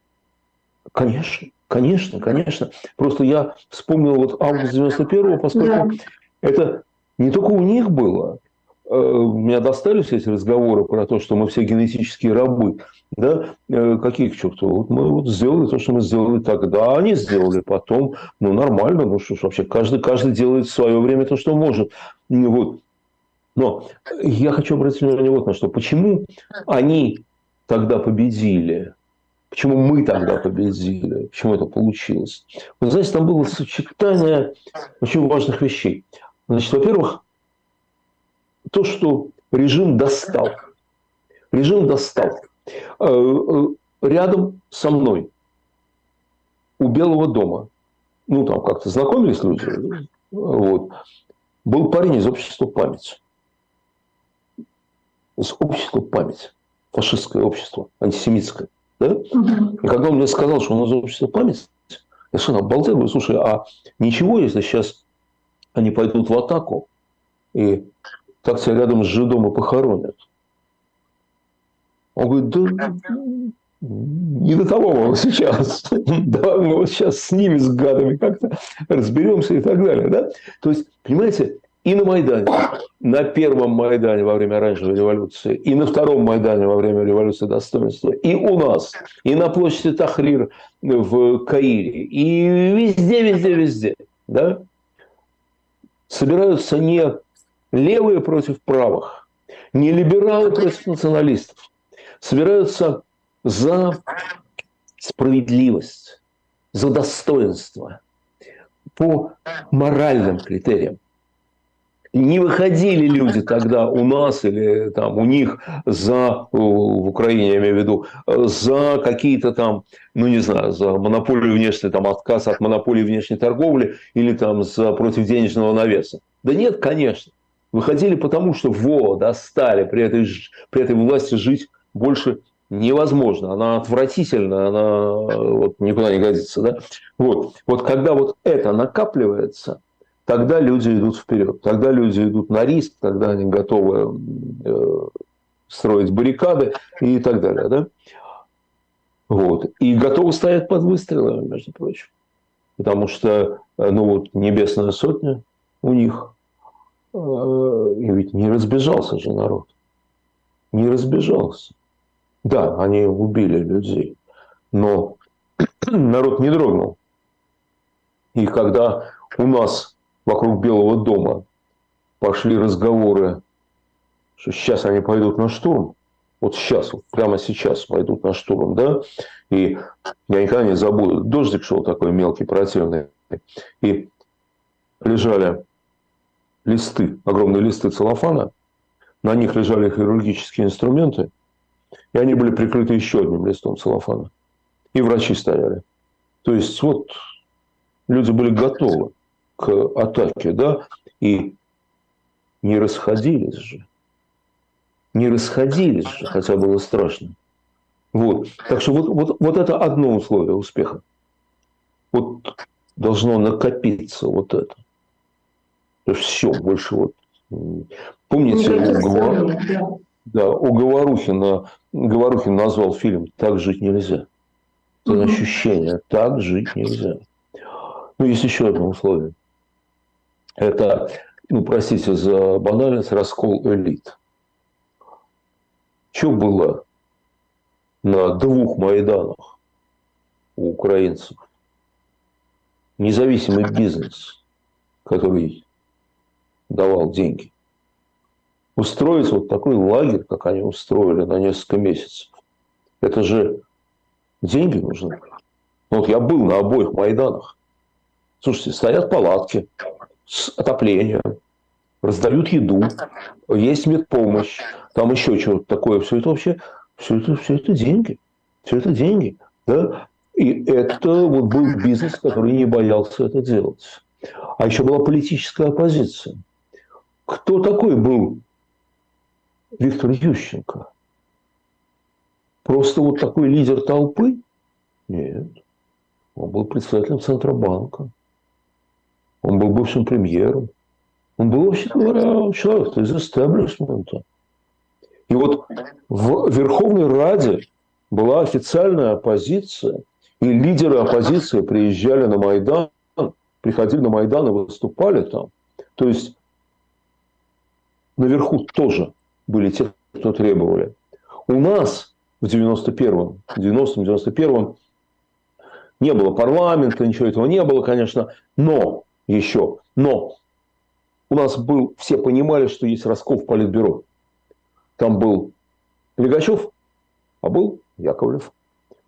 Конечно, конечно, конечно. Просто я вспомнил вот август 91-го, поскольку да. это не только у них было. Э, меня достали все эти разговоры про то, что мы все генетические рабы. Да? Э, какие к черту? Вот мы вот сделали то, что мы сделали тогда, а они сделали потом. Ну, нормально, ну что ж, вообще, каждый, каждый делает в свое время то, что может. Вот. Но я хочу обратить внимание вот на что. Почему они тогда победили? Почему мы тогда победили? Почему это получилось? Вы знаете, там было сочетание очень важных вещей. Значит, во-первых, то, что режим достал. Режим достал. Э, э, рядом со мной у Белого дома, ну, там как-то знакомились люди, вот, был парень из общества «Память» из общества память, фашистское общество, антисемитское. Да? И когда он мне сказал, что он из общества память, я совершенно обалдел, говорю, слушай, а ничего, если сейчас они пойдут в атаку, и так тебя рядом с жидом и похоронят? Он говорит, да не до того мы сейчас. *laughs* Давай мы вот сейчас с ними, с гадами как-то разберемся и так далее. Да? То есть, понимаете, и на Майдане, на первом Майдане во время оранжевой революции, и на втором Майдане во время революции достоинства, и у нас, и на площади Тахрир в Каире, и везде, везде, везде, да, собираются не левые против правых, не либералы против националистов, собираются за справедливость, за достоинство, по моральным критериям не выходили люди тогда у нас или там у них за, в Украине я имею в виду, за какие-то там, ну не знаю, за монополию внешней, там отказ от монополии внешней торговли или там за против денежного навеса. Да нет, конечно. Выходили потому, что во, достали, при этой, при этой власти жить больше невозможно, она отвратительна, она вот, никуда не годится. Да? Вот. вот когда вот это накапливается – тогда люди идут вперед, тогда люди идут на риск, тогда они готовы э, строить баррикады и так далее. Да? Вот. И готовы стоять под выстрелами, между прочим. Потому что, э, ну вот, небесная сотня у них, э, и ведь не разбежался же народ. Не разбежался. Да, они убили людей, но *clears throat* народ не дрогнул. И когда у нас вокруг Белого дома. Пошли разговоры, что сейчас они пойдут на штурм, вот сейчас, вот прямо сейчас пойдут на штурм, да, и я никогда не забуду, дождик шел такой мелкий, противный, и лежали листы, огромные листы целлофана, на них лежали хирургические инструменты, и они были прикрыты еще одним листом целлофана. И врачи стояли. То есть, вот люди были готовы к атаке, да, и не расходились же. Не расходились же, хотя было страшно. Вот. Так что вот, вот, вот это одно условие успеха. Вот должно накопиться вот это. То есть все, больше вот. Помните, у, Говор... да, у Говорухина, Говорухин назвал фильм «Так жить нельзя». Это угу. ощущение «Так жить нельзя». Ну, есть еще одно условие. Это, ну, простите за банальность, раскол элит. Что было на двух Майданах у украинцев? Независимый бизнес, который давал деньги. Устроить вот такой лагерь, как они устроили на несколько месяцев, это же деньги нужны. Вот я был на обоих Майданах. Слушайте, стоят палатки с отоплением, раздают еду, есть медпомощь, там еще что-то такое. Все это вообще, все это, все это деньги. Все это деньги. Да? И это вот был бизнес, который не боялся это делать. А еще была политическая оппозиция. Кто такой был Виктор Ющенко? Просто вот такой лидер толпы? Нет. Он был председателем Центробанка. Он был бывшим премьером. Он был, вообще говоря, человек из истеблишмента. И вот в Верховной Раде была официальная оппозиция, и лидеры оппозиции приезжали на Майдан, приходили на Майдан и выступали там. То есть наверху тоже были те, кто требовали. У нас в 91-м, 90-м, 91-м не было парламента, ничего этого не было, конечно, но еще, но у нас был, все понимали, что есть раскол в политбюро. Там был Легачев, а был Яковлев.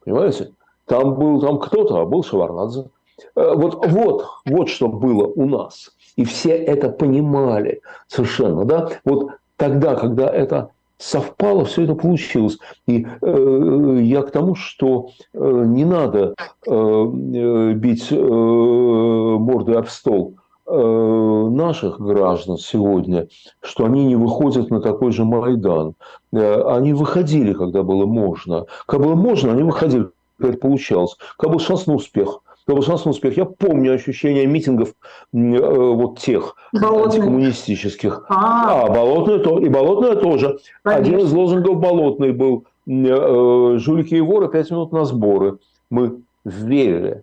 Понимаете? Там был там кто-то, а был Шеварнадзе. Э, вот, вот, вот что было у нас. И все это понимали совершенно. Да? Вот тогда, когда это совпало, все это получилось. И э, я к тому, что э, не надо э, э бить э, мордой об стол Э, наших граждан сегодня, что они не выходят на такой же Майдан. Э, они выходили, когда было можно. Когда было можно, они выходили, когда это получалось. Когда был шанс на успех. На успех. Я помню ощущение митингов э, вот тех Болотный. антикоммунистических. А, а Болотное то, и Болотное тоже. Конечно. Один из лозунгов Болотный был «Жулики и воры, пять минут на сборы». Мы верили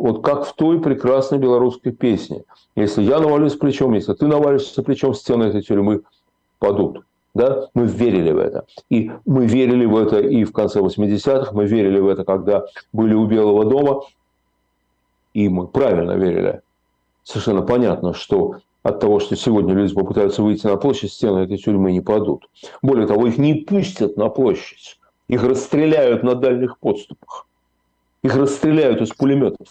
вот как в той прекрасной белорусской песне. Если я навалюсь плечом, если ты навалишься плечом, стены этой тюрьмы падут. Да? Мы верили в это. И мы верили в это и в конце 80-х, мы верили в это, когда были у Белого дома, и мы правильно верили. Совершенно понятно, что от того, что сегодня люди попытаются выйти на площадь, стены этой тюрьмы не падут. Более того, их не пустят на площадь. Их расстреляют на дальних подступах. Их расстреляют из пулеметов.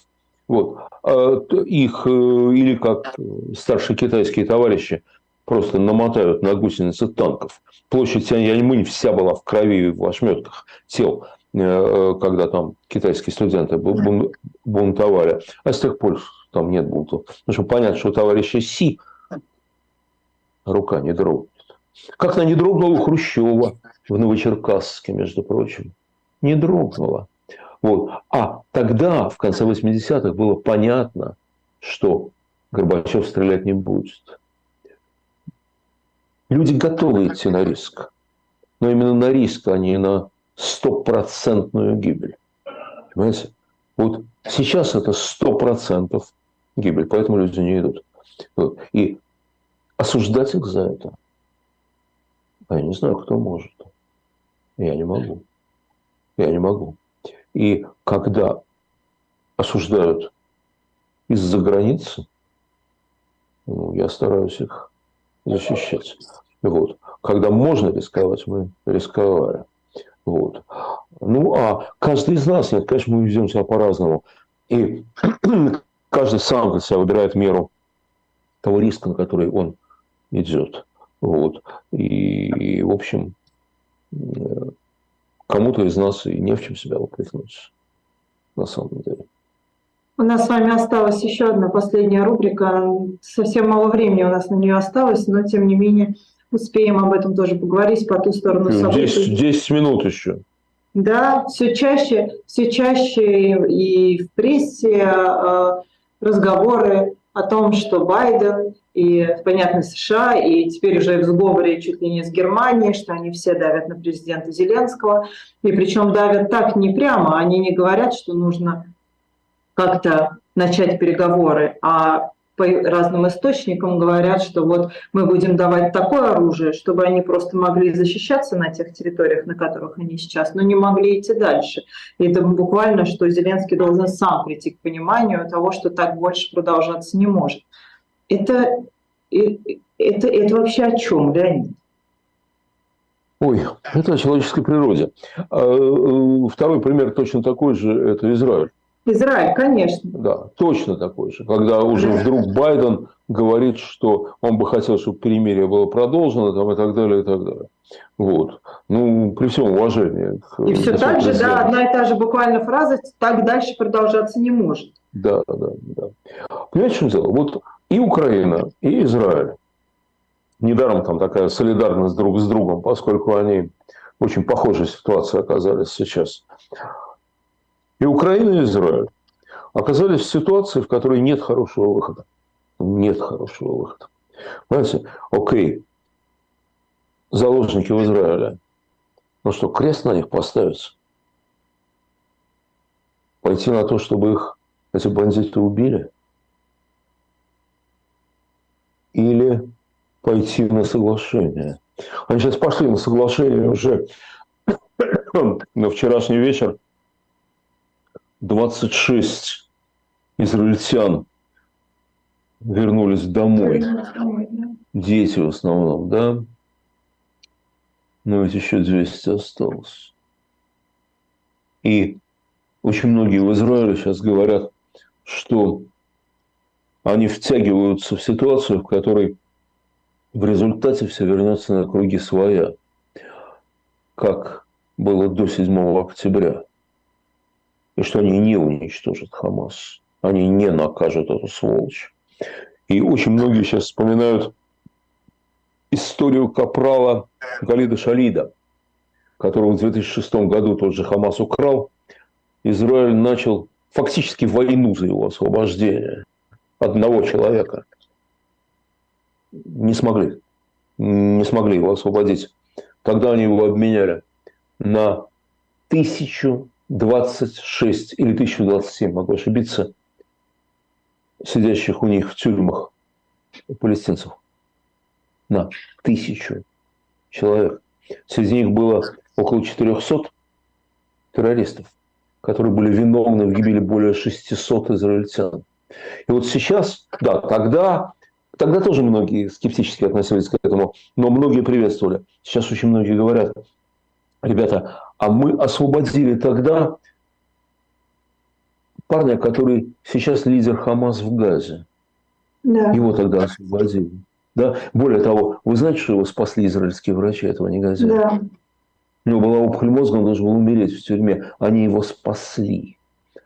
Вот. А их, э, или как старшие китайские товарищи, просто намотают на гусеницы танков. Площадь Тяньаньмынь вся была в крови и в ошметках тел, э, когда там китайские студенты бунтовали. А с тех пор там нет бунтов. Потому что понятно, что у товарища Си рука не дрогнет. Как она не дрогнула у Хрущева в Новочеркасске, между прочим. Не дрогнула. Вот. А тогда, в конце 80-х, было понятно, что Горбачев стрелять не будет. Люди готовы идти на риск. Но именно на риск, а не на стопроцентную гибель. Понимаете? Вот сейчас это сто процентов гибель, поэтому люди не идут. И осуждать их за это, а я не знаю, кто может. Я не могу. Я не могу. И когда осуждают из-за границы, ну, я стараюсь их защищать. Вот. Когда можно рисковать, мы рисковали. Вот. Ну, а каждый из нас, нет, конечно, мы ведем себя по-разному. И *clears throat* каждый сам для себя выбирает меру того риска, на который он идет. Вот. И, в общем, э, кому-то из нас и не в чем себя упрекнуть, на самом деле. У нас с вами осталась еще одна последняя рубрика. Совсем мало времени у нас на нее осталось, но тем не менее успеем об этом тоже поговорить по ту сторону событий. 10, 10 минут еще. Да, все чаще, все чаще и в прессе э, разговоры о том, что Байден и, понятно, США, и теперь уже в сговоре чуть ли не с Германией, что они все давят на президента Зеленского. И причем давят так не прямо, они не говорят, что нужно как-то начать переговоры, а по разным источникам говорят, что вот мы будем давать такое оружие, чтобы они просто могли защищаться на тех территориях, на которых они сейчас, но не могли идти дальше. И это буквально, что Зеленский должен сам прийти к пониманию того, что так больше продолжаться не может. Это, это, это вообще о чем, Леонид? Ой, это о человеческой природе. А, э, второй пример точно такой же – это Израиль. Израиль, конечно. Да, точно такой же. Когда уже вдруг Байден говорит, что он бы хотел, чтобы перемирие было продолжено, там, и так далее, и так далее. Вот. Ну, при всем уважении. И все так же, да, одна и та же буквально фраза, так дальше продолжаться не может. Да, да, да. Понимаете, в чем дело? Вот и Украина, и Израиль, недаром там такая солидарность друг с другом, поскольку они очень похожей ситуации оказались сейчас. И Украина, и Израиль оказались в ситуации, в которой нет хорошего выхода. Нет хорошего выхода. Понимаете, окей, заложники в Израиле, ну что, крест на них поставится? Пойти на то, чтобы их эти бандиты убили? Или пойти на соглашение? Они сейчас пошли на соглашение уже на вчерашний вечер – 26 израильтян вернулись домой. Дети в основном, да? Но ведь еще 200 осталось. И очень многие в Израиле сейчас говорят, что они втягиваются в ситуацию, в которой в результате все вернется на круги своя, как было до 7 октября и что они не уничтожат Хамас. Они не накажут эту сволочь. И очень многие сейчас вспоминают историю капрала Галида Шалида, которого в 2006 году тот же Хамас украл. Израиль начал фактически войну за его освобождение одного человека. Не смогли. Не смогли его освободить. Тогда они его обменяли на тысячу 26 или 1027, могу ошибиться, сидящих у них в тюрьмах палестинцев на тысячу человек. Среди них было около 400 террористов, которые были виновны в гибели более 600 израильтян. И вот сейчас, да, тогда, тогда тоже многие скептически относились к этому, но многие приветствовали. Сейчас очень многие говорят, ребята, а мы освободили тогда парня, который сейчас лидер Хамас в Газе. Да. Его тогда освободили. Да? Более того, вы знаете, что его спасли израильские врачи, этого негодяя? Да. У него была опухоль мозга, он должен был умереть в тюрьме. Они его спасли.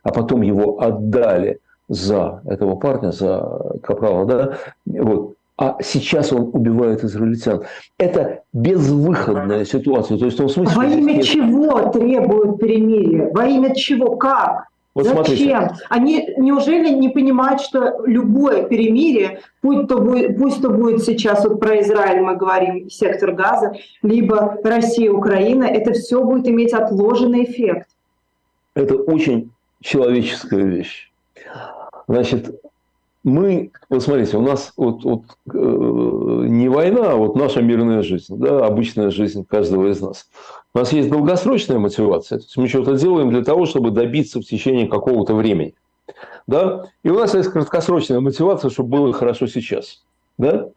А потом его отдали за этого парня, за Капрала, да, вот, а сейчас он убивает израильтян. Это безвыходная ситуация. То есть, в смысле, Во имя нет... чего требуют перемирия? Во имя чего? Как? Вот Зачем? Смотрите. Они неужели не понимают, что любое перемирие, пусть то, будет, пусть то будет сейчас вот про Израиль мы говорим, сектор газа, либо Россия, Украина, это все будет иметь отложенный эффект. Это очень человеческая вещь. Значит, мы, вот смотрите, у нас вот, вот, э, не война, а вот наша мирная жизнь, да, обычная жизнь каждого из нас. У нас есть долгосрочная мотивация, то есть мы что-то делаем для того, чтобы добиться в течение какого-то времени. Да? И у нас есть краткосрочная мотивация, чтобы было хорошо сейчас. Да?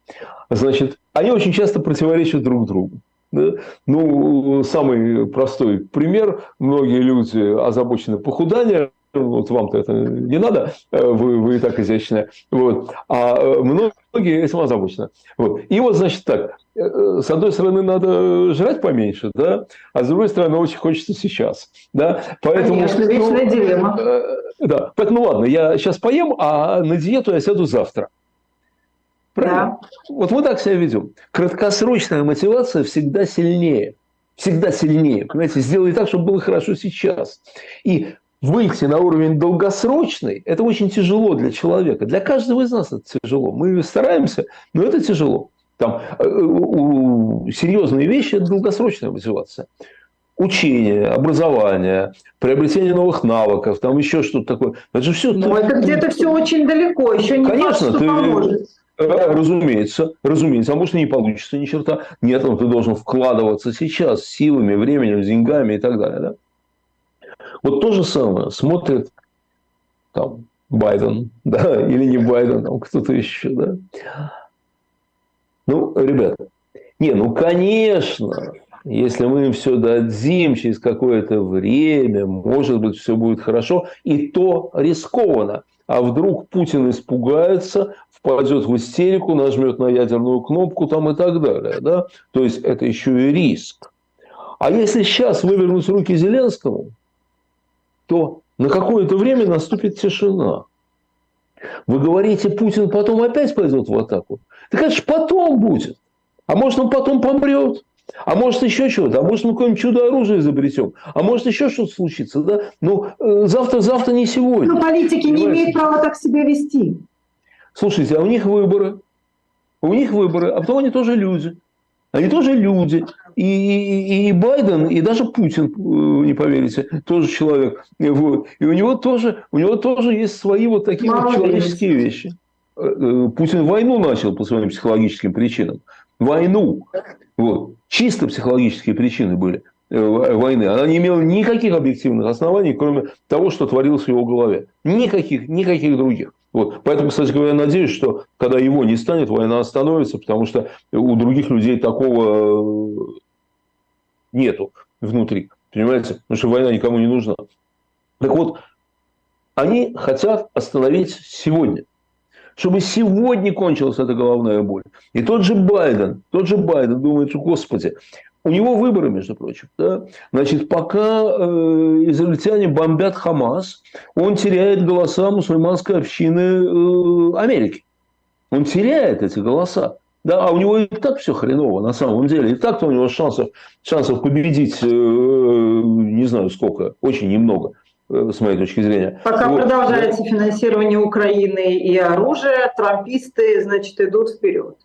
Значит, они очень часто противоречат друг другу. Да? Ну, самый простой пример. Многие люди озабочены похуданием, вот вам-то это не надо, вы, вы и так изящные. Вот. А многие этим озабочены. Вот. И вот, значит, так, с одной стороны, надо жрать поменьше, да, а с другой стороны, очень хочется сейчас. Да? Поэтому, Конечно, вечная ну, дилемма. Да, поэтому ладно, я сейчас поем, а на диету я сяду завтра. Правильно? Да. Вот мы так себя ведем. Краткосрочная мотивация всегда сильнее. Всегда сильнее. Понимаете, сделай так, чтобы было хорошо сейчас. И выйти на уровень долгосрочный, это очень тяжело для человека. Для каждого из нас это тяжело. Мы стараемся, но это тяжело. Там, э, серьезные вещи – это долгосрочная мотивация учение, образование, приобретение новых навыков, там еще что-то такое. Это же все. Но ты... это где-то все очень далеко, еще не Конечно, факт, что ты... поможет. Э, разумеется, разумеется, а может и не получится ни черта. Нет, но ты должен вкладываться сейчас силами, временем, деньгами и так далее. Да? Вот то же самое смотрит там Байден, *laughs* да, или не Байден, там кто-то еще, да. Ну, ребята, не, ну, конечно, если мы им все дадим через какое-то время, может быть, все будет хорошо, и то рискованно. А вдруг Путин испугается, впадет в истерику, нажмет на ядерную кнопку там и так далее. Да? То есть это еще и риск. А если сейчас вывернуть руки Зеленскому, то на какое-то время наступит тишина. Вы говорите, Путин потом опять пойдет в атаку. Так это же потом будет. А может, он потом помрет. А может еще что-то, а может мы какое-нибудь чудо-оружие изобретем, а может еще что-то случится, да? Ну, э, завтра, завтра не сегодня. Но политики Понимаете? не имеют права так себя вести. Слушайте, а у них выборы. У них выборы, а потом они тоже люди. Они тоже люди. И, и, и Байден, и даже Путин, э, не поверите, тоже человек. Вот. И у него тоже, у него тоже есть свои вот такие вот человеческие вещи. Э, Путин войну начал по своим психологическим причинам. Войну. Вот. Чисто психологические причины были э, войны. Она не имела никаких объективных оснований, кроме того, что творилось в его голове. Никаких, никаких других. Вот. Поэтому, кстати говоря, я надеюсь, что когда его не станет, война остановится, потому что у других людей такого э, нету внутри. Понимаете? Потому что война никому не нужна. Так вот, они хотят остановить сегодня – чтобы сегодня кончилась эта головная боль. И тот же Байден, тот же Байден думает, что, господи, у него выборы, между прочим. Да? Значит, пока э, израильтяне бомбят Хамас, он теряет голоса мусульманской общины э, Америки. Он теряет эти голоса. Да, а у него и так все хреново на самом деле. И так-то у него шансов, шансов победить, э, не знаю сколько, очень немного. Э, с моей точки зрения. Пока вот. продолжается финансирование Украины и оружия, трамписты, значит, идут вперед.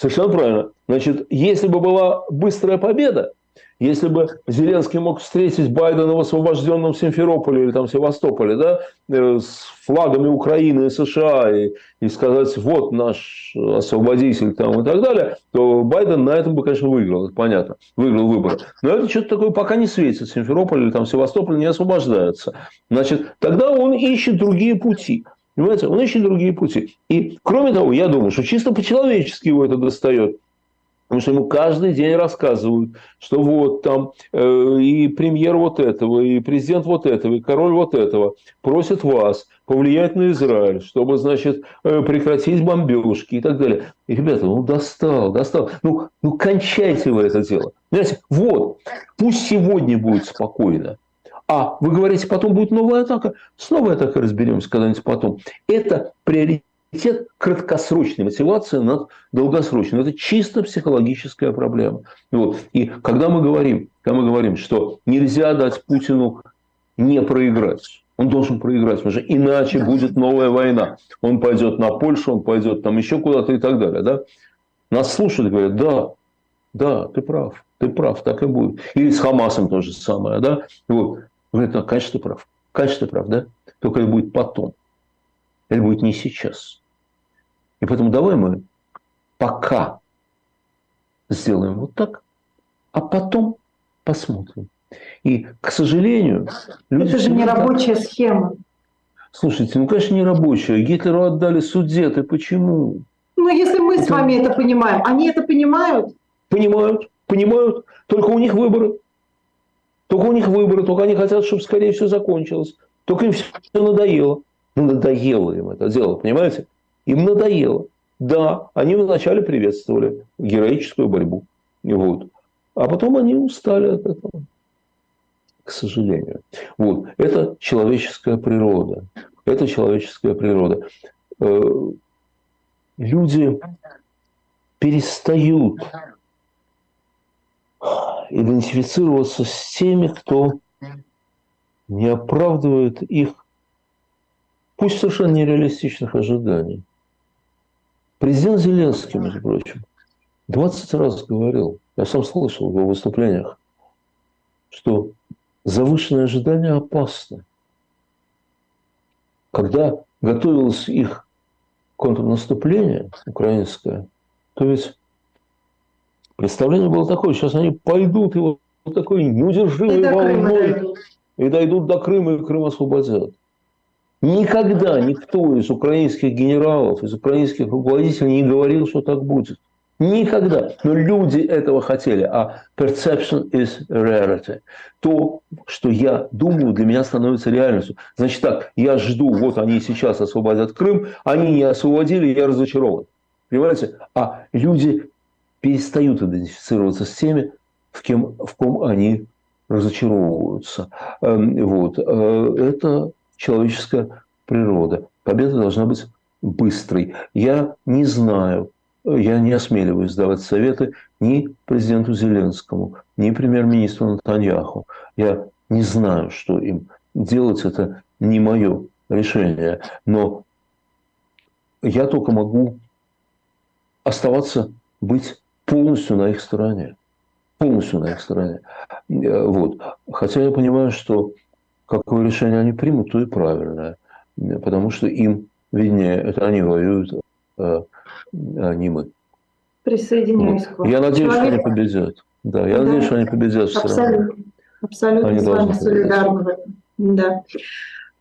Совершенно правильно. Значит, если бы была быстрая победа, если бы Зеленский мог встретить Байдена в освобожденном Симферополе или там Севастополе, да, э, с флагами Украины и США и, и сказать, вот наш освободитель там и так далее, то Байден на этом бы, конечно, выиграл, это понятно, выиграл выборы. Но это что-то такое пока не светит. Симферополь или там Севастополь не освобождается. Значит, тогда он ищет другие пути. Понимаете, он ищет другие пути. И, кроме того, я думаю, что чисто по-человечески его это достает. Потому что ему каждый день рассказывают, что вот там э, и премьер вот этого, и президент вот этого, и король вот этого просят вас повлиять на Израиль, чтобы, значит, э, прекратить бомбежки и так далее. И, ребята, ну достал, достал. Ну, ну кончайте вы это дело. Понимаете, вот, пусть сегодня будет спокойно. А вы говорите, потом будет новая атака. С новой атакой разберемся когда-нибудь потом. Это приоритет краткосрочной мотивации над долгосрочной. Это чисто психологическая проблема. Вот. И когда мы говорим, когда мы говорим, что нельзя дать Путину не проиграть, он должен проиграть, потому что иначе будет новая война. Он пойдет на Польшу, он пойдет там еще куда-то и так далее. Да? Нас слушают и говорят, да, да, ты прав, ты прав, так и будет. Или с Хамасом то же самое. Да? Вот. Говорят, ну, конечно, ты прав. Конечно, ты прав, да? Только это будет потом. Это будет не сейчас. И поэтому давай мы пока сделаем вот так, а потом посмотрим. И, к сожалению... Люди Это же не рабочая так... схема. Слушайте, ну, конечно, не рабочая. Гитлеру отдали судеты. Почему? Ну, если мы это... с вами это понимаем, они это понимают? Понимают. понимают, только у них выборы. Только у них выборы, только они хотят, чтобы скорее все закончилось. Только им все надоело. Ну, надоело им это дело, понимаете? Им надоело. Да, они вначале приветствовали героическую борьбу. Вот. А потом они устали от этого. К сожалению. Вот. Это человеческая природа. Это человеческая природа. Э, люди перестают идентифицироваться с теми, кто не оправдывает их, пусть совершенно нереалистичных ожиданий. Президент Зеленский, между прочим, 20 раз говорил, я сам слышал в его выступлениях, что завышенные ожидания опасны. Когда готовилось их контрнаступление украинское, то ведь представление было такое, сейчас они пойдут и вот такой неудержимой волной и дойдут до Крыма, и Крым освободят. Никогда никто из украинских генералов, из украинских руководителей не говорил, что так будет. Никогда. Но люди этого хотели. А perception is reality. То, что я думаю, для меня становится реальностью. Значит так, я жду, вот они сейчас освободят Крым, они не освободили, я разочарован. Понимаете? А люди перестают идентифицироваться с теми, в, кем, в ком они разочаровываются. Эм, вот. Э, это человеческая природа. Победа должна быть быстрой. Я не знаю, я не осмеливаюсь давать советы ни президенту Зеленскому, ни премьер-министру Натаньяху. Я не знаю, что им делать. Это не мое решение. Но я только могу оставаться, быть полностью на их стороне. Полностью на их стороне. Э, вот. Хотя я понимаю, что какое решение они примут, то и правильное. Потому что им виднее, это они воюют, а, а не мы. Присоединяюсь к вам. Я надеюсь, Человек... что они победят. Да, я да. надеюсь, что они победят все Абсолютно. равно. Абсолютно они с вами солидарны в этом. Да.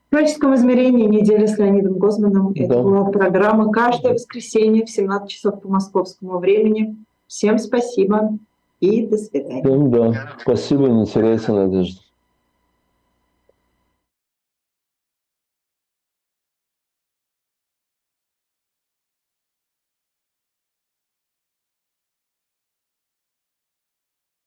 В творческом измерении недели с Леонидом Гозманом. Да. Это была программа каждое воскресенье в 17 часов по московскому времени. Всем спасибо и до свидания. Всем да. Спасибо, не теряйте надежды.